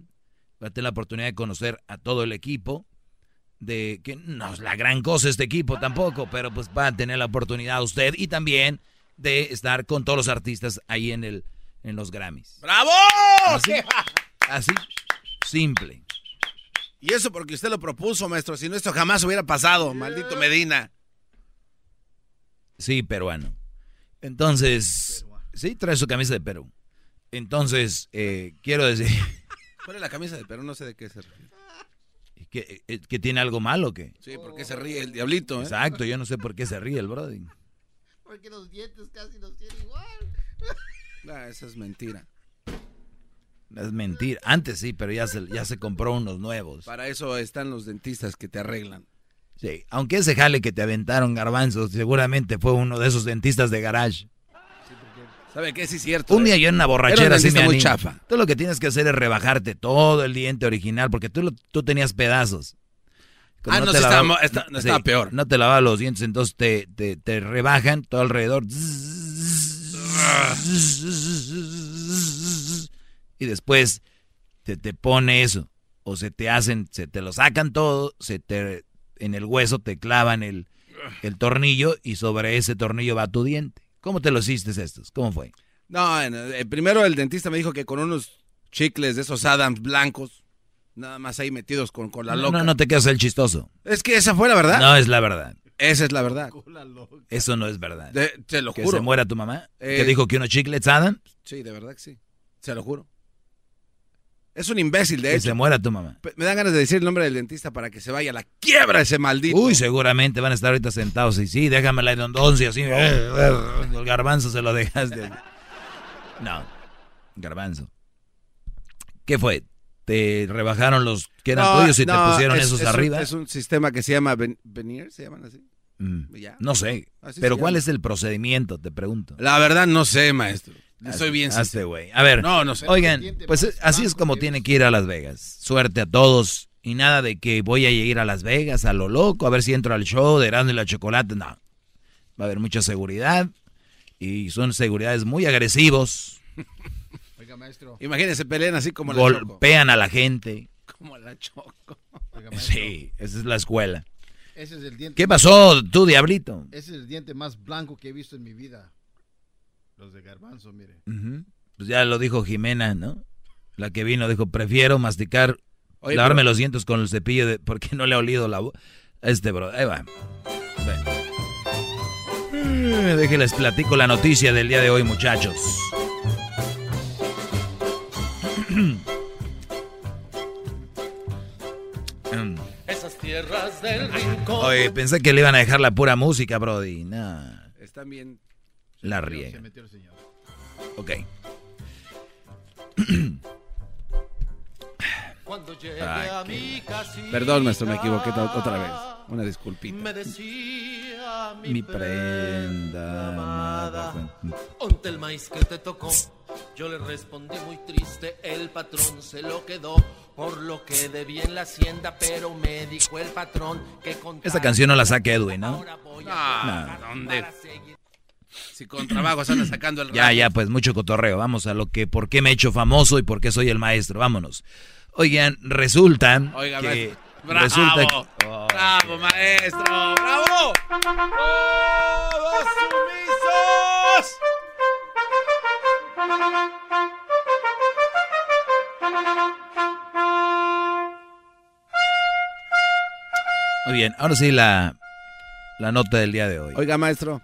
va a tener la oportunidad de conocer a todo el equipo, de que no es la gran cosa este equipo tampoco, pero pues va a tener la oportunidad usted y también de estar con todos los artistas ahí en el en los Grammys. ¡Bravo! Así, así simple. Y eso porque usted lo propuso, maestro. Si no, esto jamás hubiera pasado. Maldito Medina. Sí, peruano. Entonces, sí, trae su camisa de Perú. Entonces, eh, quiero decir ¿Cuál es la camisa de Perú? No sé de qué se refiere. que, eh, que tiene algo malo, ¿qué? Sí, porque se ríe el diablito, ¿eh? Exacto, yo no sé por qué se ríe el brody. Porque los dientes casi los tiene igual. Ah, esa es mentira. Es mentira. Antes sí, pero ya se, ya se compró unos nuevos. Para eso están los dentistas que te arreglan. Sí, aunque ese jale que te aventaron garbanzos seguramente fue uno de esos dentistas de garage. ¿Sabe qué? Sí es cierto. Un día ¿eh? yo en una Era un borrachera así dentista me muy chafa. Tú lo que tienes que hacer es rebajarte todo el diente original, porque tú, lo- tú tenías pedazos. Ah, no, te sí lavaba- estaba está- no estaba peor. No te lavaba los dientes, entonces te, te, te rebajan todo alrededor. Y después te, te pone eso. O se te hacen, se te lo sacan todo, se te, en el hueso te clavan el, el tornillo y sobre ese tornillo va tu diente. ¿Cómo te lo hiciste estos? ¿Cómo fue? No, eh, primero el dentista me dijo que con unos chicles de esos Adams blancos, nada más ahí metidos con, con la No, loca. no, no te quedas el chistoso. Es que esa fue la verdad. No es la verdad. Esa es la verdad. Eso no es verdad. De- te lo ¿Que juro. se muera tu mamá? Eh, ¿Que dijo que unos chiclets Adam? Sí, de verdad que sí. Se lo juro. Es un imbécil, de Que hecho. se muera tu mamá. Me dan ganas de decir el nombre del dentista para que se vaya a la quiebra ese maldito. Uy, seguramente van a estar ahorita sentados y sí, déjame la endondoncia así. El garbanzo se lo dejaste. No, garbanzo. ¿Qué fue? ¿Te rebajaron los que eran No, tuyos y no, te pusieron es- esos es un- arriba? es un sistema que se llama ven- veneer, ¿se llaman así? Mm, Ya. No sé. Así Pero ¿cuál llama. es el procedimiento? Te pregunto. La verdad no sé, maestro. Soy bien Hazte. A ver. No, no sé. Oigan, pues eh, así es como tiene que ir a Las Vegas. Suerte a todos. Y nada de que voy a ir a Las Vegas a lo loco, a ver si entro al show de Erasmo y la Chocolate. No. Va a haber mucha seguridad. Y son seguridades muy agresivos. Oiga, maestro. Imagínense, pelean así como la Choco. Golpean a la gente. Como la Choco. Oiga. Sí, esa es la escuela. Ese es el diente. ¿Qué pasó, tú, diablito? Ese es el diente más blanco que he visto en mi vida. Los de garbanzo, mire. Pues ya lo dijo Jimena, ¿no? La que vino dijo, prefiero masticar, Oye, lavarme los dientes con el cepillo de, porque no le ha olido la voz. Este, bro, ahí va. Ven. Eh, Déjenles platico la noticia del día de hoy, muchachos. Esas tierras del rincón. Oye, pensé que le iban a dejar la pura música, Brody. Nah, Están bien. la Se riega. metió el señor. Ok. Cuando llegué Ay, a mi casita, Perdón, maestro, me equivoqué otra vez. Una disculpita. Me decía mi, Mi prenda amada. Ponte el maíz que te tocó. Yo le respondí muy triste, el patrón se lo quedó. Por lo que debí en la hacienda, pero me dijo el patrón que con Esta canción no la saque Edwin, ¿no? No, ¿a dónde? Si con trabajo anda sacando el Ya, ya, pues mucho cotorreo. Vamos a lo que, por qué me he hecho famoso y por qué soy el maestro. Vámonos. Oigan, resulta Oiga, que... maestro. Bravo, Resulta que... bravo, maestro, bravo. ¡Todos sumisos! Muy bien, ahora sí la, la nota del día de hoy. Oiga, maestro,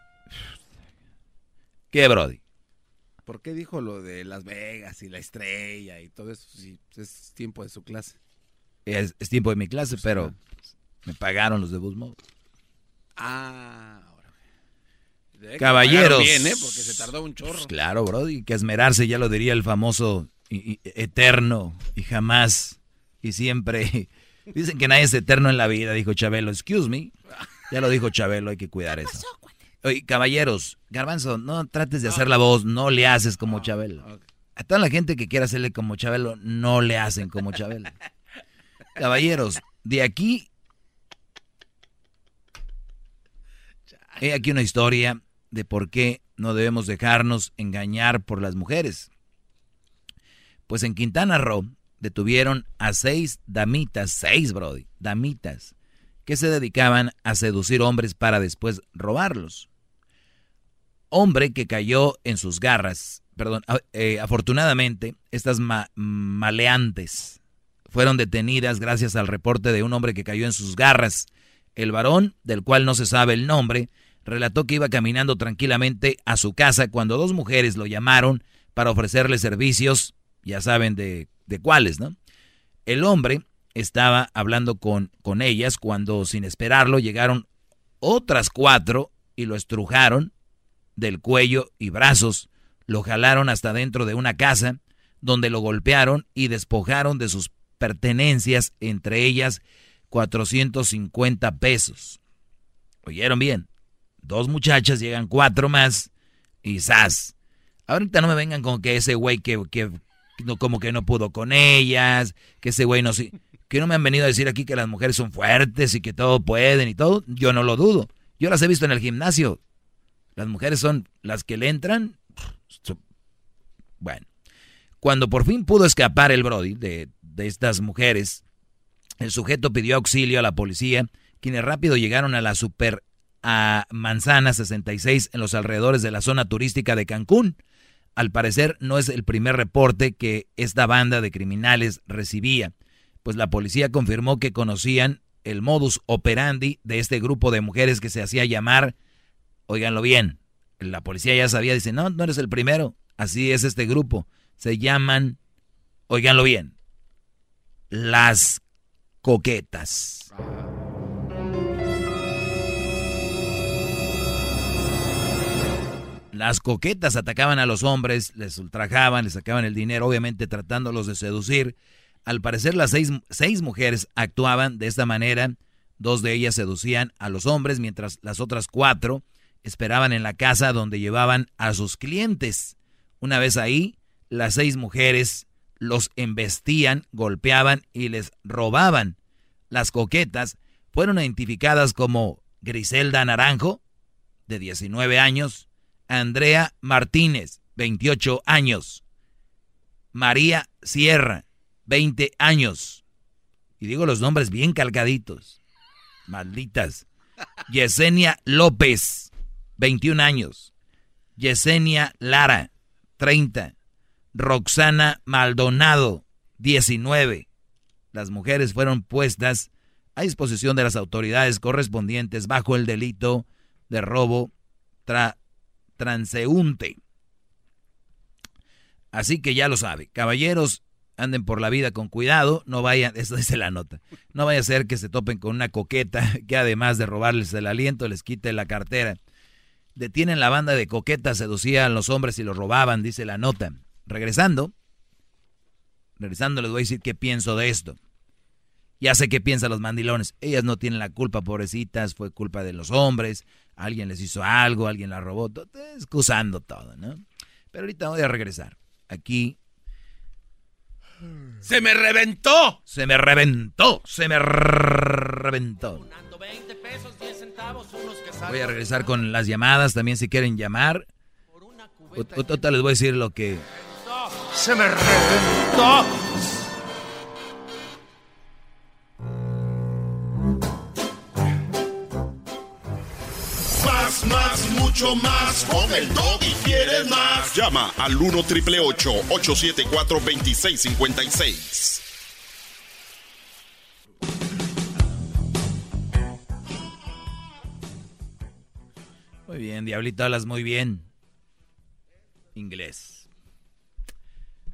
¿Qué, Brody? ¿por qué dijo lo de Las Vegas y la estrella y todo eso? Si es tiempo de su clase. Es, es tiempo de mi clase, pero me pagaron los de Busmo. Ah, ahora. Caballeros. Bien, ¿eh? Porque se tardó un chorro. Pues claro, Brody, que esmerarse, ya lo diría el famoso y- y- eterno y jamás y siempre. Dicen que nadie es eterno en la vida, dijo Chabelo. Excuse me. Ya lo dijo Chabelo, hay que cuidar eso. Oye, caballeros, Garbanzo, no trates de hacer la voz, no le haces como Chabelo. A toda la gente que quiera hacerle como Chabelo, no le hacen como Chabelo. Caballeros, de aquí. He aquí una historia de por qué no debemos dejarnos engañar por las mujeres. Pues en Quintana Roo detuvieron a seis damitas, seis, Brody, damitas, que se dedicaban a seducir hombres para después robarlos. Hombre que cayó en sus garras, perdón, eh, afortunadamente, estas ma- maleantes fueron detenidas gracias al reporte de un hombre que cayó en sus garras. El varón, del cual no se sabe el nombre, relató que iba caminando tranquilamente a su casa cuando dos mujeres lo llamaron para ofrecerle servicios, ya saben de, de cuáles, ¿no? El hombre estaba hablando con, con ellas cuando, sin esperarlo, llegaron otras cuatro y lo estrujaron del cuello y brazos, lo jalaron hasta dentro de una casa, donde lo golpearon y despojaron de sus pertenencias, entre ellas 450 pesos. ¿Oyeron bien? Dos muchachas, llegan cuatro más y ¡zas! Ahorita no me vengan con que ese güey que, que como que no pudo con ellas, que ese güey no... Que no me han venido a decir aquí que las mujeres son fuertes y que todo pueden y todo. Yo no lo dudo. Yo las he visto en el gimnasio. Las mujeres son las que le entran. Bueno, cuando por fin pudo escapar el Brody de, de estas mujeres, el sujeto pidió auxilio a la policía, quienes rápido llegaron a la super a Manzana 66 en los alrededores de la zona turística de Cancún. Al parecer no es el primer reporte que esta banda de criminales recibía, pues la policía confirmó que conocían el modus operandi de este grupo de mujeres que se hacía llamar, oiganlo bien, la policía ya sabía, dice, no, no eres el primero, así es este grupo, se llaman, oiganlo bien, las coquetas. Las coquetas atacaban a los hombres, les ultrajaban, les sacaban el dinero, obviamente tratándolos de seducir. Al parecer las seis, seis, mujeres actuaban de esta manera. Dos de ellas seducían a los hombres, mientras las otras cuatro esperaban en la casa donde llevaban a sus clientes. Una vez ahí, las seis mujeres los embestían, golpeaban y les robaban. Las coquetas fueron identificadas como Griselda Naranjo, de 19 años, Andrea Martínez, 28 años. María Sierra, 20 años. Y digo los nombres bien calcaditos. Malditas. Yesenia López, 21 años. Yesenia Lara, 30. Roxana Maldonado, 19. Las mujeres fueron puestas a disposición de las autoridades correspondientes bajo el delito de robo tra transeúnte. Así que ya lo sabe, caballeros, anden por la vida con cuidado, no vayan, esto dice la nota, no vaya a ser que se topen con una coqueta que además de robarles el aliento les quite la cartera. Detienen la banda de coquetas, seducían a los hombres y los robaban, dice la nota. Regresando, regresando les voy a decir qué pienso de esto. Ya sé qué piensan los mandilones. Ellas no tienen la culpa, pobrecitas, fue culpa de los hombres. Alguien les hizo algo, alguien la robó. Excusando todo, ¿no? Pero ahorita voy a regresar. Aquí. ¡Se me reventó! Se me reventó, se me reventó. Voy a regresar con las llamadas también si quieren llamar. Ahorita les voy a decir lo que... ¡Se me reventó! más, mucho más. Con el y quieres más. Llama al 1 triple 874 2656. Muy bien, Diablito, hablas muy bien. Inglés.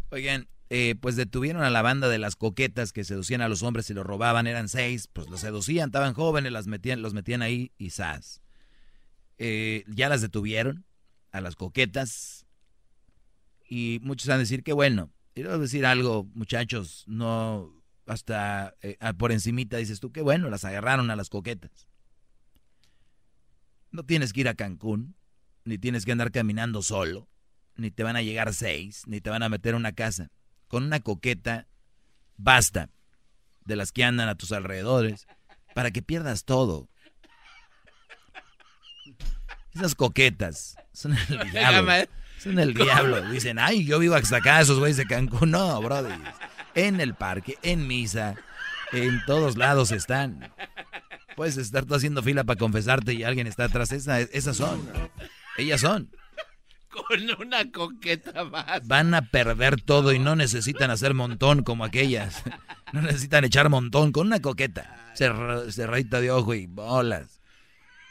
Oigan, eh, pues detuvieron a la banda de las coquetas que seducían a los hombres y los robaban. Eran seis, pues los seducían, estaban jóvenes, las metían, los metían ahí y zas. Eh, ya las detuvieron, a las coquetas. Y muchos van a decir que bueno. A decir algo, muchachos, no hasta eh, por encimita dices tú, que bueno, las agarraron a las coquetas. No tienes que ir a Cancún, ni tienes que andar caminando solo, ni te van a llegar seis, ni te van a meter una casa. Con una coqueta basta de las que andan a tus alrededores para que pierdas todo. Esas coquetas son el diablo. Son el diablo. Dicen, ay, yo vivo hasta acá, esos güeyes de Cancún. No, brother. En el parque, en misa, en todos lados están. Puedes estar tú haciendo fila para confesarte y alguien está atrás. esas son. Ellas son. Con una coqueta más. Van a perder todo y no necesitan hacer montón como aquellas. No necesitan echar montón con una coqueta. Cerradita de ojo y bolas.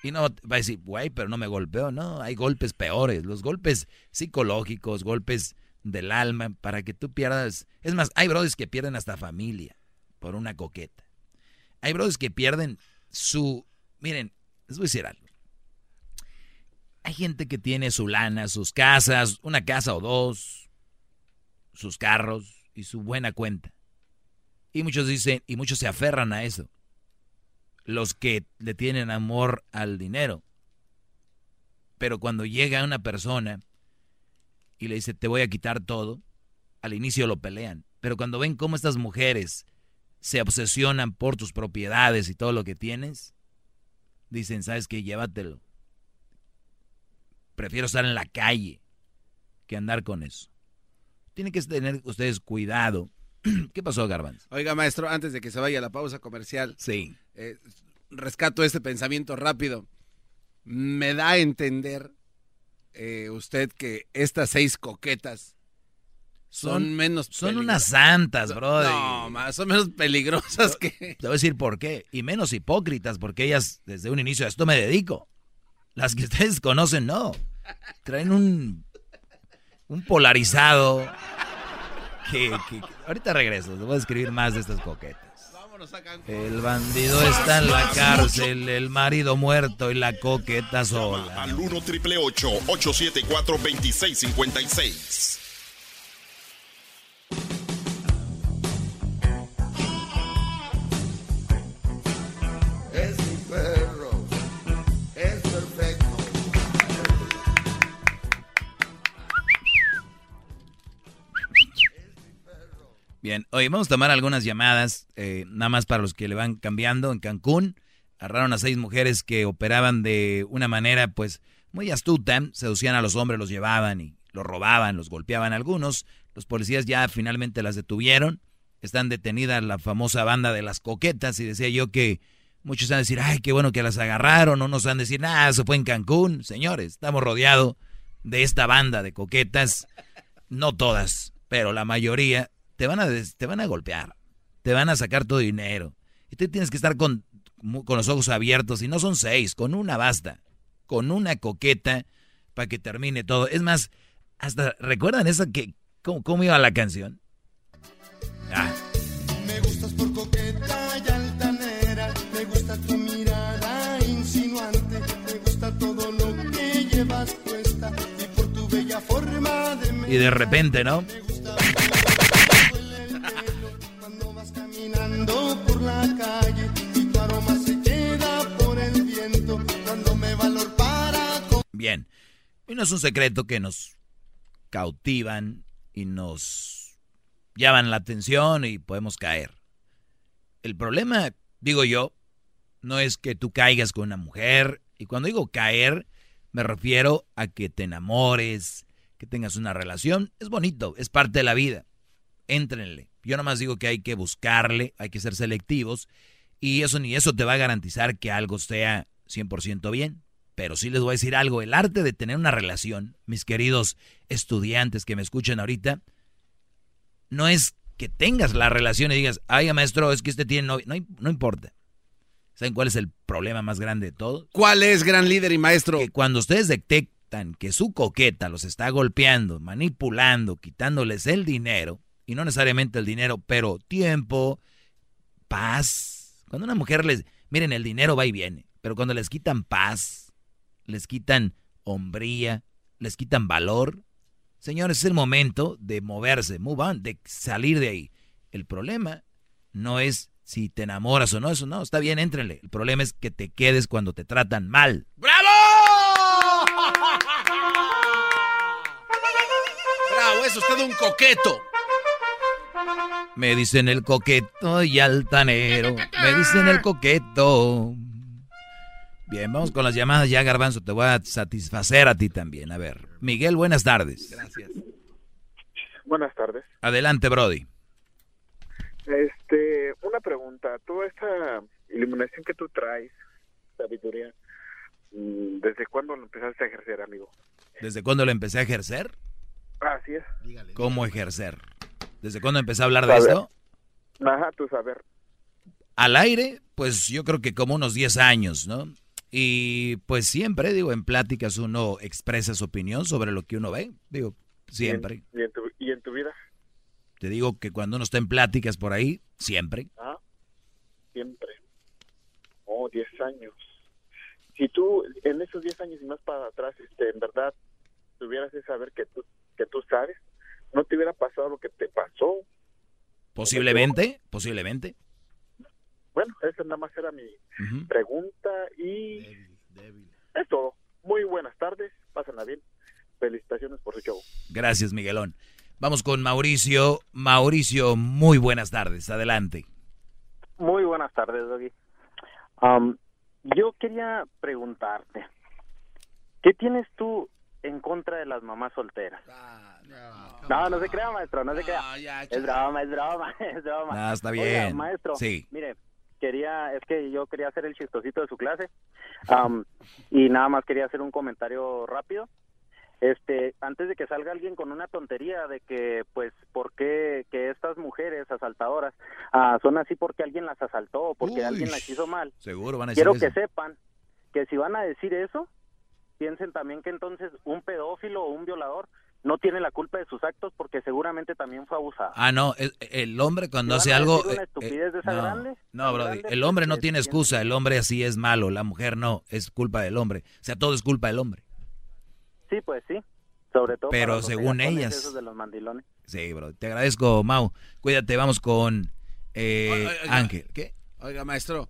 Y no va a decir, güey, pero no me golpeó. No, hay golpes peores. Los golpes psicológicos, golpes del alma, para que tú pierdas. Es más, hay brothers que pierden hasta familia por una coqueta. Hay brothers que pierden su. Miren, les voy a decir algo. Hay gente que tiene su lana, sus casas, una casa o dos, sus carros y su buena cuenta. Y muchos dicen, y muchos se aferran a eso los que le tienen amor al dinero. Pero cuando llega una persona y le dice, te voy a quitar todo, al inicio lo pelean. Pero cuando ven cómo estas mujeres se obsesionan por tus propiedades y todo lo que tienes, dicen, ¿sabes qué? Llévatelo. Prefiero estar en la calle que andar con eso. Tienen que tener ustedes cuidado. ¿Qué pasó, Garbanz? Oiga, maestro, antes de que se vaya a la pausa comercial. Sí. Eh, rescato este pensamiento rápido. Me da a entender eh, usted que estas seis coquetas son, menos Son unas santas, brother. No, más, son menos peligrosas que... Te voy a decir por qué. Y menos hipócritas, porque ellas desde un inicio a esto me dedico. Las que ustedes conocen, no. Traen un, un polarizado. Que, que- ahorita regreso, les voy a escribir más de estas coquetas. El bandido está en la cárcel, el marido muerto y la coqueta sola. Al 1 triple 874 2656. Bien, hoy vamos a tomar algunas llamadas, eh, nada más para los que le van cambiando. En Cancún agarraron a seis mujeres que operaban de una manera, pues, muy astuta. Seducían a los hombres, los llevaban y los robaban, los golpeaban algunos. Los policías ya finalmente las detuvieron. Están detenidas la famosa banda de las coquetas y decía yo que muchos van a decir, ay, qué bueno que las agarraron. Unos van a decir, nada, eso fue en Cancún. Señores, estamos rodeados de esta banda de coquetas. No todas, pero la mayoría te van a, des- te van a golpear, te van a sacar tu dinero. Y tú tienes que estar con, con los ojos abiertos, y no son seis, con una basta, con una coqueta para que termine todo. Es más, hasta, ¿recuerdan esa que, cómo, cómo iba la canción? Ah, Me gustas por coqueta y altanera, me gusta tu mirada insinuante, me gusta todo lo que llevas puesta y por tu bella forma de y de repente, ¿no? Bien. Y no es un secreto que nos cautivan y nos llaman la atención y podemos caer. El problema, digo yo, no es que tú caigas con una mujer. Y cuando digo caer, me refiero a que te enamores, que tengas una relación. Es bonito, es parte de la vida. Éntrenle. Yo nomás digo que hay que buscarle, hay que ser selectivos. Y eso ni eso te va a garantizar que algo sea 100% bien. Pero sí les voy a decir algo, el arte de tener una relación, mis queridos estudiantes que me escuchan ahorita, no es que tengas la relación y digas, ay maestro, es que este tiene novio. No, no importa. ¿Saben cuál es el problema más grande de todo? ¿Cuál es, gran líder y maestro? Que cuando ustedes detectan que su coqueta los está golpeando, manipulando, quitándoles el dinero, y no necesariamente el dinero, pero tiempo, paz. Cuando una mujer les, miren, el dinero va y viene, pero cuando les quitan paz, les quitan hombría, les quitan valor, señores, es el momento de moverse, move on, de salir de ahí. El problema no es si te enamoras o no, eso no, está bien, éntrenle. El problema es que te quedes cuando te tratan mal. Bravo, es usted un coqueto. Me dicen el coqueto y altanero. Me dicen el coqueto. Bien, vamos con las llamadas ya, Garbanzo. Te voy a satisfacer a ti también. A ver, Miguel, buenas tardes. Gracias. Buenas tardes. Adelante, Brody. Este, una pregunta. Toda esta iluminación que tú traes, sabiduría, mm, ¿desde cuándo lo empezaste a ejercer, amigo? ¿Desde cuándo lo empecé a ejercer? Así es. ¿Cómo ejercer? ¿Desde cuándo empecé a hablar de esto? Ajá, tu saber. Al aire, pues yo creo que como unos 10 años, ¿no? Y pues siempre, digo, en pláticas uno expresa su opinión sobre lo que uno ve. Digo, siempre. ¿Y en, tu, y en tu vida? Te digo que cuando uno está en pláticas por ahí, siempre. Ah, siempre. Oh, 10 años. Si tú, en esos 10 años y más para atrás, este, en verdad, tuvieras ese saber que tú, que tú sabes, no te hubiera pasado lo que te pasó. Posiblemente, posiblemente. Bueno, esa nada más era mi pregunta y es todo. Muy buenas tardes, pásenla bien. felicitaciones por su show. Gracias, Miguelón. Vamos con Mauricio. Mauricio, muy buenas tardes. Adelante. Muy buenas tardes, Doggy. Yo quería preguntarte, ¿qué tienes tú en contra de las mamás solteras? no, no se crea, maestro, no se crea. es broma, es broma, es broma. Ah, está Oiga, bien. maestro, Sí. mire, quería, es que yo quería hacer el chistosito de su clase y nada más quería hacer un comentario rápido. Este, antes de que salga alguien con una tontería de que, pues, ¿por qué que estas mujeres asaltadoras ah, son así porque alguien las asaltó o porque Uy, alguien las hizo mal? Seguro van a decir Quiero eso. que sepan que si van a decir eso, piensen también que entonces un pedófilo o un violador no tiene la culpa de sus actos porque seguramente también fue abusado. Ah, no, el, el hombre cuando ¿Si hace algo... eh, estupidez de esa no, grande? no, grande, el hombre no que tiene excusa, el hombre así es malo, la mujer no, es culpa del hombre. O sea, todo es culpa del hombre. Sí, pues sí. Sobre todo Pero para los según ellas. esos de los mandilones. Sí, bro. Te agradezco, Mau. Cuídate, vamos con eh, Oiga, oiga. Ángel. ¿Qué? Oiga, maestro, eh,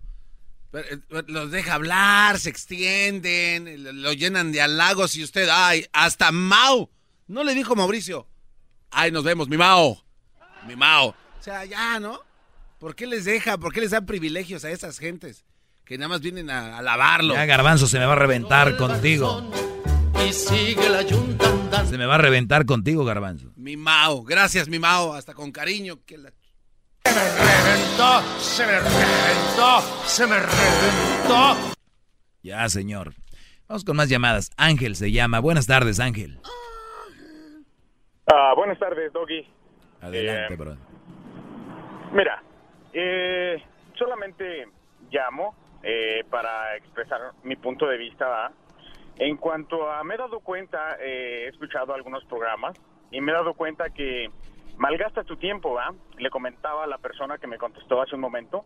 los deja hablar, se extienden, lo- lo llenan de halagos y usted, ay, hasta Mao. No le dijo Mauricio, ay, nos vemos, mi Mao, mi Mao. O sea, ya, ¿no? ¿Por qué les deja, por qué les dan privilegios a esas gentes que nada más vienen a alabarlo? Ya, Garbanzo, se me va a reventar contigo. Y sigue la yunta Se me va a reventar contigo, Garbanzo. Mi Mao, gracias, mi Mao, hasta con cariño. Que la... reventó, se me reventó, se me reventó. Ya, señor. Vamos con más llamadas. Ángel se llama. Buenas tardes, Ángel. Ah, buenas tardes, Doggy. Adelante, Eh, bro. Mira, eh, solamente llamo eh, para expresar mi punto de vista. En cuanto a, me he dado cuenta, eh, he escuchado algunos programas y me he dado cuenta que malgasta tu tiempo. ¿va? Le comentaba a la persona que me contestó hace un momento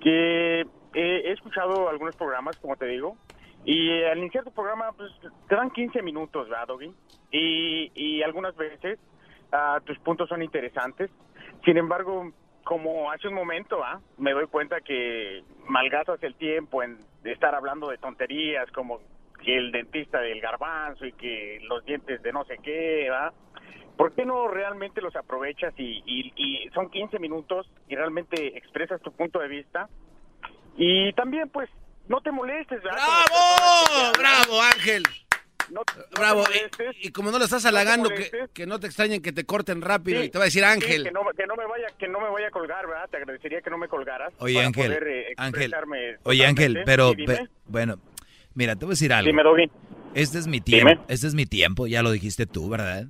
que eh, he escuchado algunos programas, como te digo, y al iniciar tu programa, pues te dan 15 minutos, ¿verdad, Doggy? Y, y algunas veces ah, tus puntos son interesantes. Sin embargo, como hace un momento, ¿ah? me doy cuenta que malgastas el tiempo en estar hablando de tonterías como que el dentista del garbanzo y que los dientes de no sé qué, ¿va? ¿Por qué no realmente los aprovechas y, y- y son 15 minutos y realmente expresas tu punto de vista? Y también, pues, no te molestes, ¿verdad? ¡Bravo! ¡Bravo, Ángel! No, Bravo. Y-. Y, como no lo estás No halagando, que, molestes. que no te extrañen que te corten rápido Sí, y te va a decir sí, Ángel. que, no, que no me vaya, que no me vaya a colgar, ¿verdad? Te agradecería que no me colgaras. Oye, para Ángel, poder, eh, Ángel, Oye, Ángel, pero, Sí, pe- bueno, mira, te voy a decir algo. Dime, Doggy. Este es mi tiempo, Dime. este es mi tiempo, ya lo dijiste tú, ¿verdad?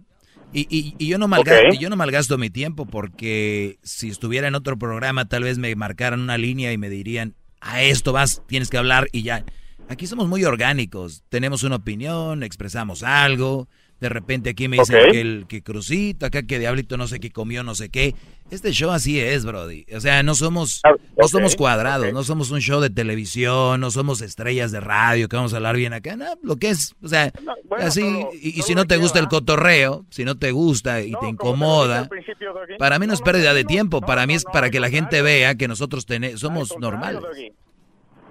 Y, y- y yo no malgasto, yo no malgasto mi tiempo porque si estuviera en otro programa tal vez me marcaran una línea y me dirían, a esto vas, tienes que hablar y ya. Aquí somos muy orgánicos, tenemos una opinión, expresamos algo, de repente aquí me dicen que el que crucito, acá que diablito no sé qué comió, no sé qué. Este show así es, Brody. O sea, no somos, no ok, somos cuadrados, no somos un show de televisión, no somos estrellas de radio que vamos a hablar bien acá, no, lo que es, o sea, bueno, así, y, si no te gusta el va. cotorreo, si no te gusta y te incomoda, para mí no es No, no, pérdida no, de no, tiempo, no, para mí no, es no, para que la gente vea que nosotros somos normales.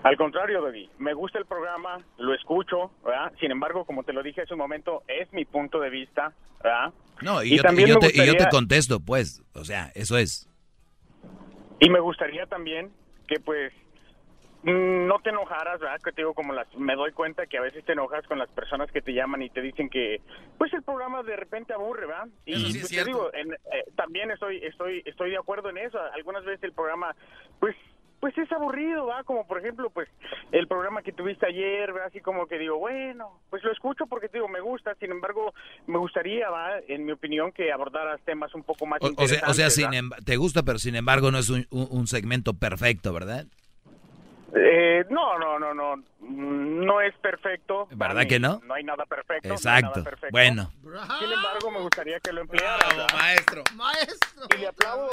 Al contrario, Doggy. Me gusta el programa, lo escucho, ¿verdad? Sin embargo, como te lo dije hace un momento, es mi punto de vista, ¿verdad? No, y, Y yo, y también yo te, y yo te gustaría- contesto, pues, o sea, eso es. Y me gustaría también que, pues, no te enojaras, ¿verdad? Que te digo, como las, me doy cuenta que a veces te enojas con las personas que te llaman y te dicen que, pues, el programa de repente aburre, ¿verdad? Y Eso sí es pues, te digo, en- eh, también estoy, estoy, estoy de acuerdo en eso. Algunas veces el programa, pues, pues es aburrido, ¿va? Como por ejemplo, pues el programa que tuviste ayer, ¿va? Así como que digo, bueno, pues lo escucho porque te digo, me gusta, sin embargo, me gustaría, ¿va? En mi opinión, que abordaras temas un poco más O, o sea, o sea interesantes, em- te gusta, pero sin embargo no es un, un- un segmento perfecto, ¿verdad? Eh, no, no, no, no, no es perfecto. ¿Verdad mí que no? No hay nada perfecto. no Exacto. nada perfecto. Bueno. Sin embargo, me gustaría que lo emplearas. ¿verdad? maestro. Maestro. Y le aplaudo,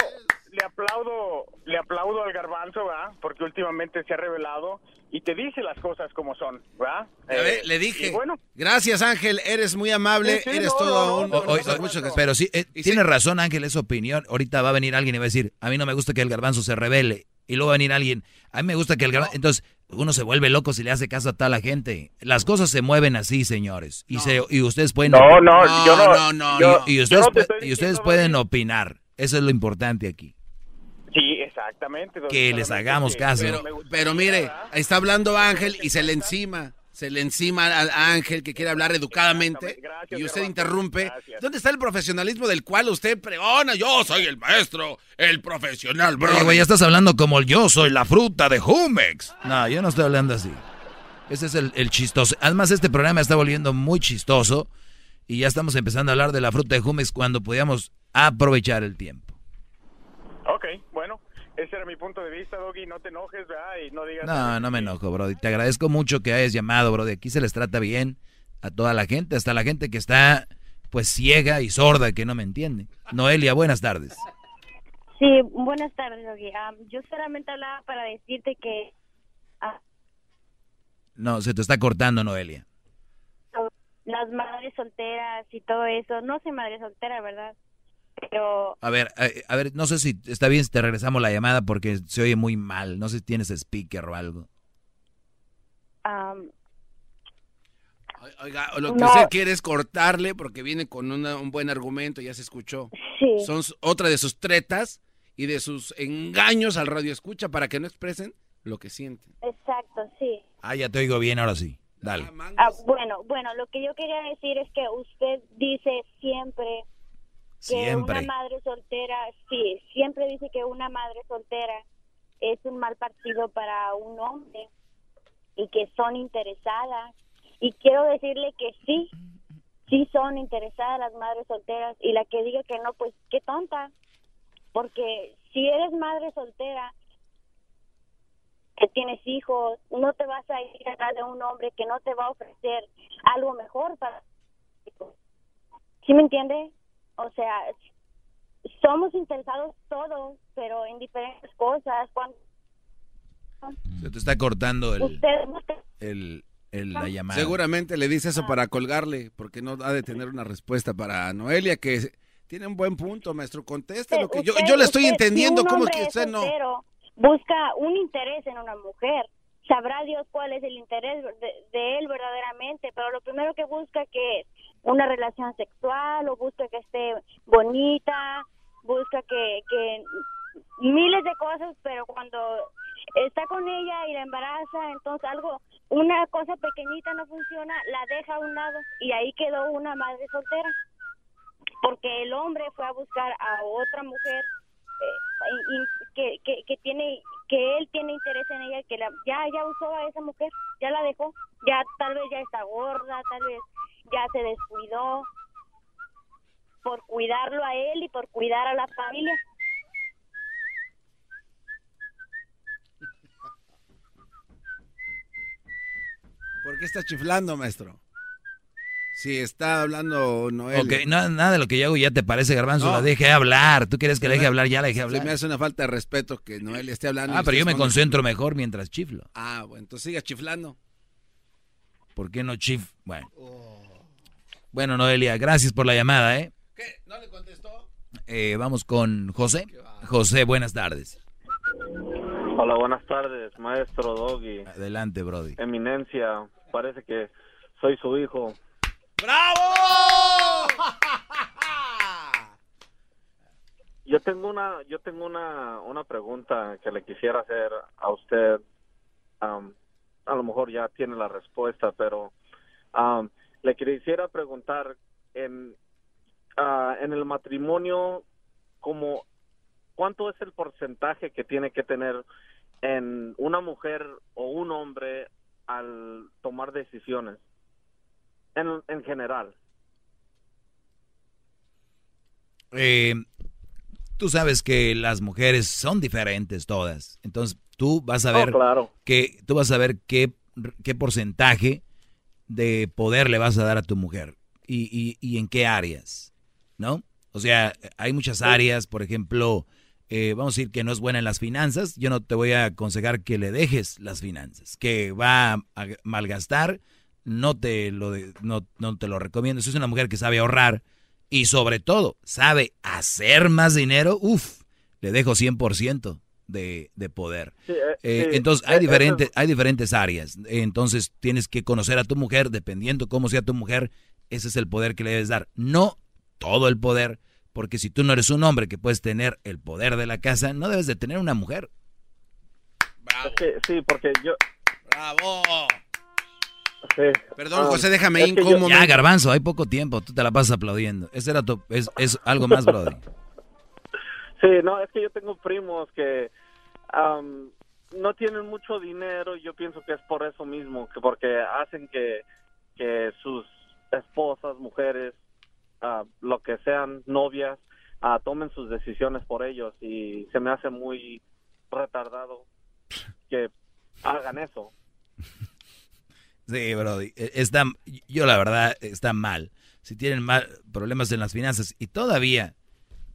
le aplaudo, le aplaudo al garbanzo, ¿verdad? Porque últimamente se ha revelado y te dice las cosas como son, ¿verdad? Eh, le dije. bueno, Gracias, Ángel. Eres muy amable. Sí, sí, eres no, todo no, un. pero sí, eh, tiene sí- razón Ángel, es opinión. Ahorita va a venir alguien y va a decir, a mí no me gusta que el garbanzo se revele. Y luego va a venir alguien, a mí me gusta que el garbanzo... Entonces, uno se vuelve loco si le hace caso a toda la gente. Las cosas se mueven así, señores. Y, se, y ustedes pueden... No, no, yo no- yo- y, y ustedes, no y ustedes pueden opinar. Eso es lo importante aquí. Sí, exactamente. Que les hagamos que- caso. pero Pero, mire, está hablando Ángel y se le encima. Se le encima al Ángel que quiere hablar educadamente y usted interrumpe. ¿Dónde está el profesionalismo del cual usted pregona? Yo soy el maestro, el profesional, bro. Oye, güey, ya estás hablando como yo soy la fruta de Jumex. No, yo no estoy hablando así. Ese es el, el chistoso. Además, este programa está volviendo muy chistoso y ya estamos empezando a hablar de la fruta de Jumex cuando podíamos aprovechar el tiempo. Ese era mi punto de vista, Doggy. No te enojes, ¿verdad? Y no digas... No, no me enojo, Brody. Te agradezco mucho que hayas llamado, Brody. Aquí se les trata bien a toda la gente, hasta la gente que está pues ciega y sorda, que no me entiende. Noelia, buenas tardes. Sí, buenas tardes, Doggy. Am, yo solamente hablaba para decirte que ah, No, se te está cortando, Noelia. las madres solteras y todo eso, no soy madre soltera, ¿verdad? Pero A ver, a, a ver, no sé si está bien si te regresamos la llamada porque se oye muy mal. No sé si tienes speaker o algo. Oiga, lo que No. usted quiere es cortarle porque viene con una- un buen argumento, ya se escuchó. Sí. Son otra de sus tretas y de sus engaños al radio escucha para que no expresen lo que sienten. exacto, sí. Ah, ya te oigo bien ahora sí. Dale. Ah, bueno, bueno, lo que yo quería decir es que usted dice siempre que una madre soltera, sí, siempre dice que una madre soltera es un mal partido para un hombre y que son interesadas. Y quiero decirle que sí, sí son interesadas las madres solteras y la que diga que no, pues qué tonta. Porque si eres madre soltera, que tienes hijos, no te vas a ir atrás de un hombre que no te va a ofrecer algo mejor para ¿Sí me entiende? O sea, somos interesados todos, pero en diferentes cosas. Cuando Se te está cortando el, usted el, el- la llamada. Seguramente le dice eso para colgarle, porque no ha de tener una respuesta para Noelia, que tiene un buen punto, maestro. Conteste lo que yo, Usted- yo le estoy usted, entendiendo. si ¿Cómo es que usted no? busca un interés en una mujer? Sabrá Dios cuál es el interés de, de él verdaderamente, pero lo primero que busca que es una relación sexual o busca que esté bonita, busca que, que miles de cosas, pero cuando está con ella y la embaraza, entonces algo, una cosa pequeñita no funciona, la deja a un lado y ahí quedó una madre soltera. Porque el hombre fue a buscar a otra mujer eh, que, que, que tiene que él tiene interés en ella que la, ya ya usó a esa mujer ya la dejó ya tal vez ya está gorda tal vez ya se descuidó por cuidarlo a él y por cuidar a la familia ¿Por qué está chiflando, maestro? Si está hablando Noelia. Ok, no- nada de lo que yo hago ya te parece, Garbanzo. No. La dejé hablar. ¿Tú quieres que Se le deje hablar? Ya la dejé Se hablar. me hace una falta de respeto que Noelia esté hablando. Ah, pero yo me concentro mejor mientras chiflo. Ah, bueno, entonces siga chiflando. ¿Por qué no chif? Bueno. Bueno, Noelia, gracias por la llamada, ¿eh? ¿Qué? ¿No le contestó? Eh, vamos con José. José, buenas tardes. Hola, buenas tardes, maestro Doggy. Adelante, Brody. Eminencia, parece que soy su hijo. ¡Bravo! Yo tengo una, yo tengo una, una pregunta que le quisiera hacer a usted. A lo mejor ya tiene la respuesta, pero le quisiera preguntar en, ah, en el matrimonio, como cuánto es el porcentaje que tiene que tener en una mujer o un hombre al tomar decisiones en, en general. Eh, tú sabes que las mujeres son diferentes todas. Entonces, tú vas a Oh, ver claro. que tú vas a ver qué, qué porcentaje de poder le vas a dar a tu mujer y, y- y en qué áreas, ¿no? O sea, hay muchas áreas, por ejemplo, eh, vamos a decir que no es buena en las finanzas, yo no te voy a aconsejar que le dejes las finanzas, que va a malgastar, no te lo, de- no, no te lo recomiendo. Si es una mujer que sabe ahorrar y sobre todo sabe hacer más dinero, uff, le dejo 100%. De, poder. eh, Eh, sí, entonces, eh, hay eso diferentes, hay diferentes áreas. Entonces, tienes que conocer a tu mujer, dependiendo cómo sea tu mujer, ese es el poder que le debes dar. No todo el poder, porque si tú no eres un hombre que puedes tener el poder de la casa, no debes de tener una mujer. Es que, sí, porque yo... ¡Bravo! Sí. Perdón, Ah, José, déjame ir un yo-. Ya, Garbanzo, hay poco tiempo, tú te la pasas aplaudiendo. Ese era tu, es, es algo más, Brody. Sí, no, es que yo tengo primos que no tienen mucho dinero y yo pienso que es por eso mismo, que porque hacen que, que sus esposas, mujeres, ah, lo que sean, novias, ah, tomen sus decisiones por ellos y se me hace muy retardado que hagan eso. Sí, Brody. e- Está, yo la verdad, está mal. Si tienen mal, problemas en las finanzas y todavía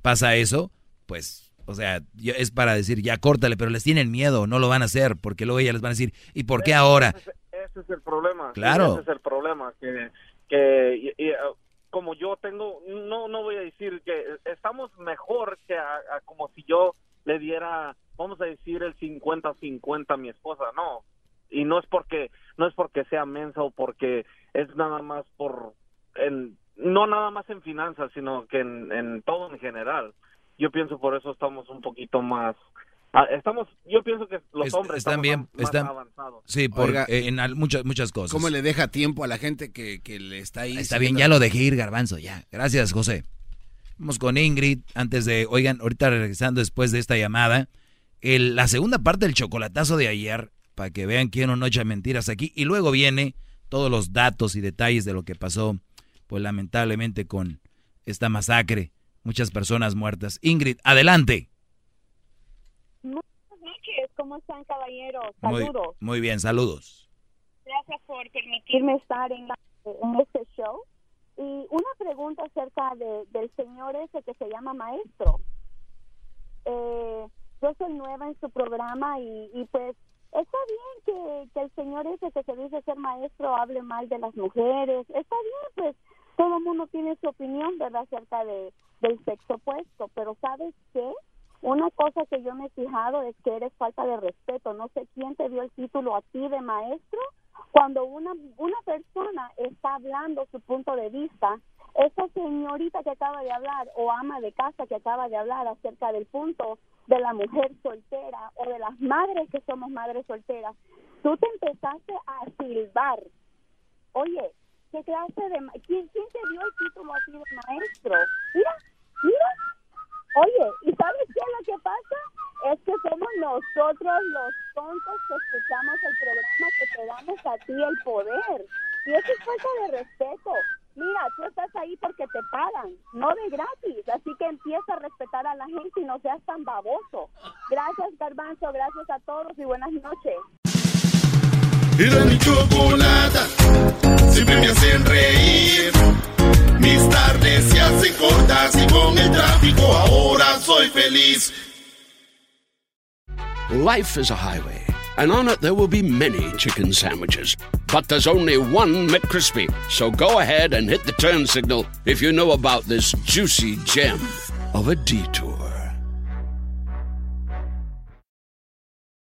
pasa eso, pues, o sea, es para decir, ya córtale, pero les tienen miedo, no lo van a hacer, porque luego ellas les van a decir, ¿y por qué ahora? Ese es el problema. Claro. ese es el problema. Que, que y- y, uh, como yo tengo, no no voy a decir que estamos mejor que a, a como si yo le diera, vamos a decir, el 50-50 a mi esposa. No. Y no es porque no es porque sea mensa o porque es nada más por en no nada más en finanzas, sino que en, en todo en general. Yo pienso por eso estamos un poquito más ah, estamos yo pienso que los Es- hombres están bien, más están, avanzados. sí, por, Oiga, eh, en al- muchas, muchas cosas. ¿Cómo le deja tiempo a la gente que, que le está ahí? Está bien, ya lo dejé ir, Garbanzo, ya. Gracias, José. Vamos con Ingrid, antes de, oigan, ahorita regresando después de esta llamada, el- la segunda parte del chocolatazo de ayer, para que vean quién no echa mentiras aquí, y luego viene todos los datos y detalles de lo que pasó, pues lamentablemente con esta masacre, muchas personas muertas. Ingrid, adelante. Buenas noches, ¿cómo están caballeros? Muy, Saludos. muy bien, saludos. Gracias por permitirme estar en, la- en este show. Y una pregunta acerca de, del señor ese que se llama maestro. Eh, yo soy nueva en su programa y, y pues está bien que, que el señor ese que se dice ser maestro hable mal de las mujeres. Está bien, pues todo mundo tiene su opinión, ¿verdad?, acerca de, del sexo opuesto. Pero ¿sabes qué? Una cosa que yo me he fijado es que eres falta de respeto. No sé quién te dio el título a ti de maestro. Cuando una, una persona está hablando su punto de vista, esa señorita que acaba de hablar o ama de casa que acaba de hablar acerca del punto de la mujer soltera o de las madres que somos madres solteras, tú te empezaste a silbar. Oye, ¿qué clase de... ¿Quién, quién te dio el título a ti de maestro? Mira, mira. Oye, ¿y sabes qué es lo que pasa? Es que somos nosotros los tontos que escuchamos el programa que te damos a ti el poder. Y eso es falta de respeto. Mira, tú estás ahí porque te pagan, no de gratis. Así que empieza a respetar a la gente y no seas tan baboso. Gracias, Garbanzo. Gracias a todos y buenas noches. Mi chocolata, siempre me hacen reír. Mis tardes se hacen cortas y con el tráfico ahora soy feliz. Life is a highway, and on it there will be many chicken sandwiches. But there's only one McCrispy. So go ahead and hit the turn signal if you know about this juicy gem of a detour.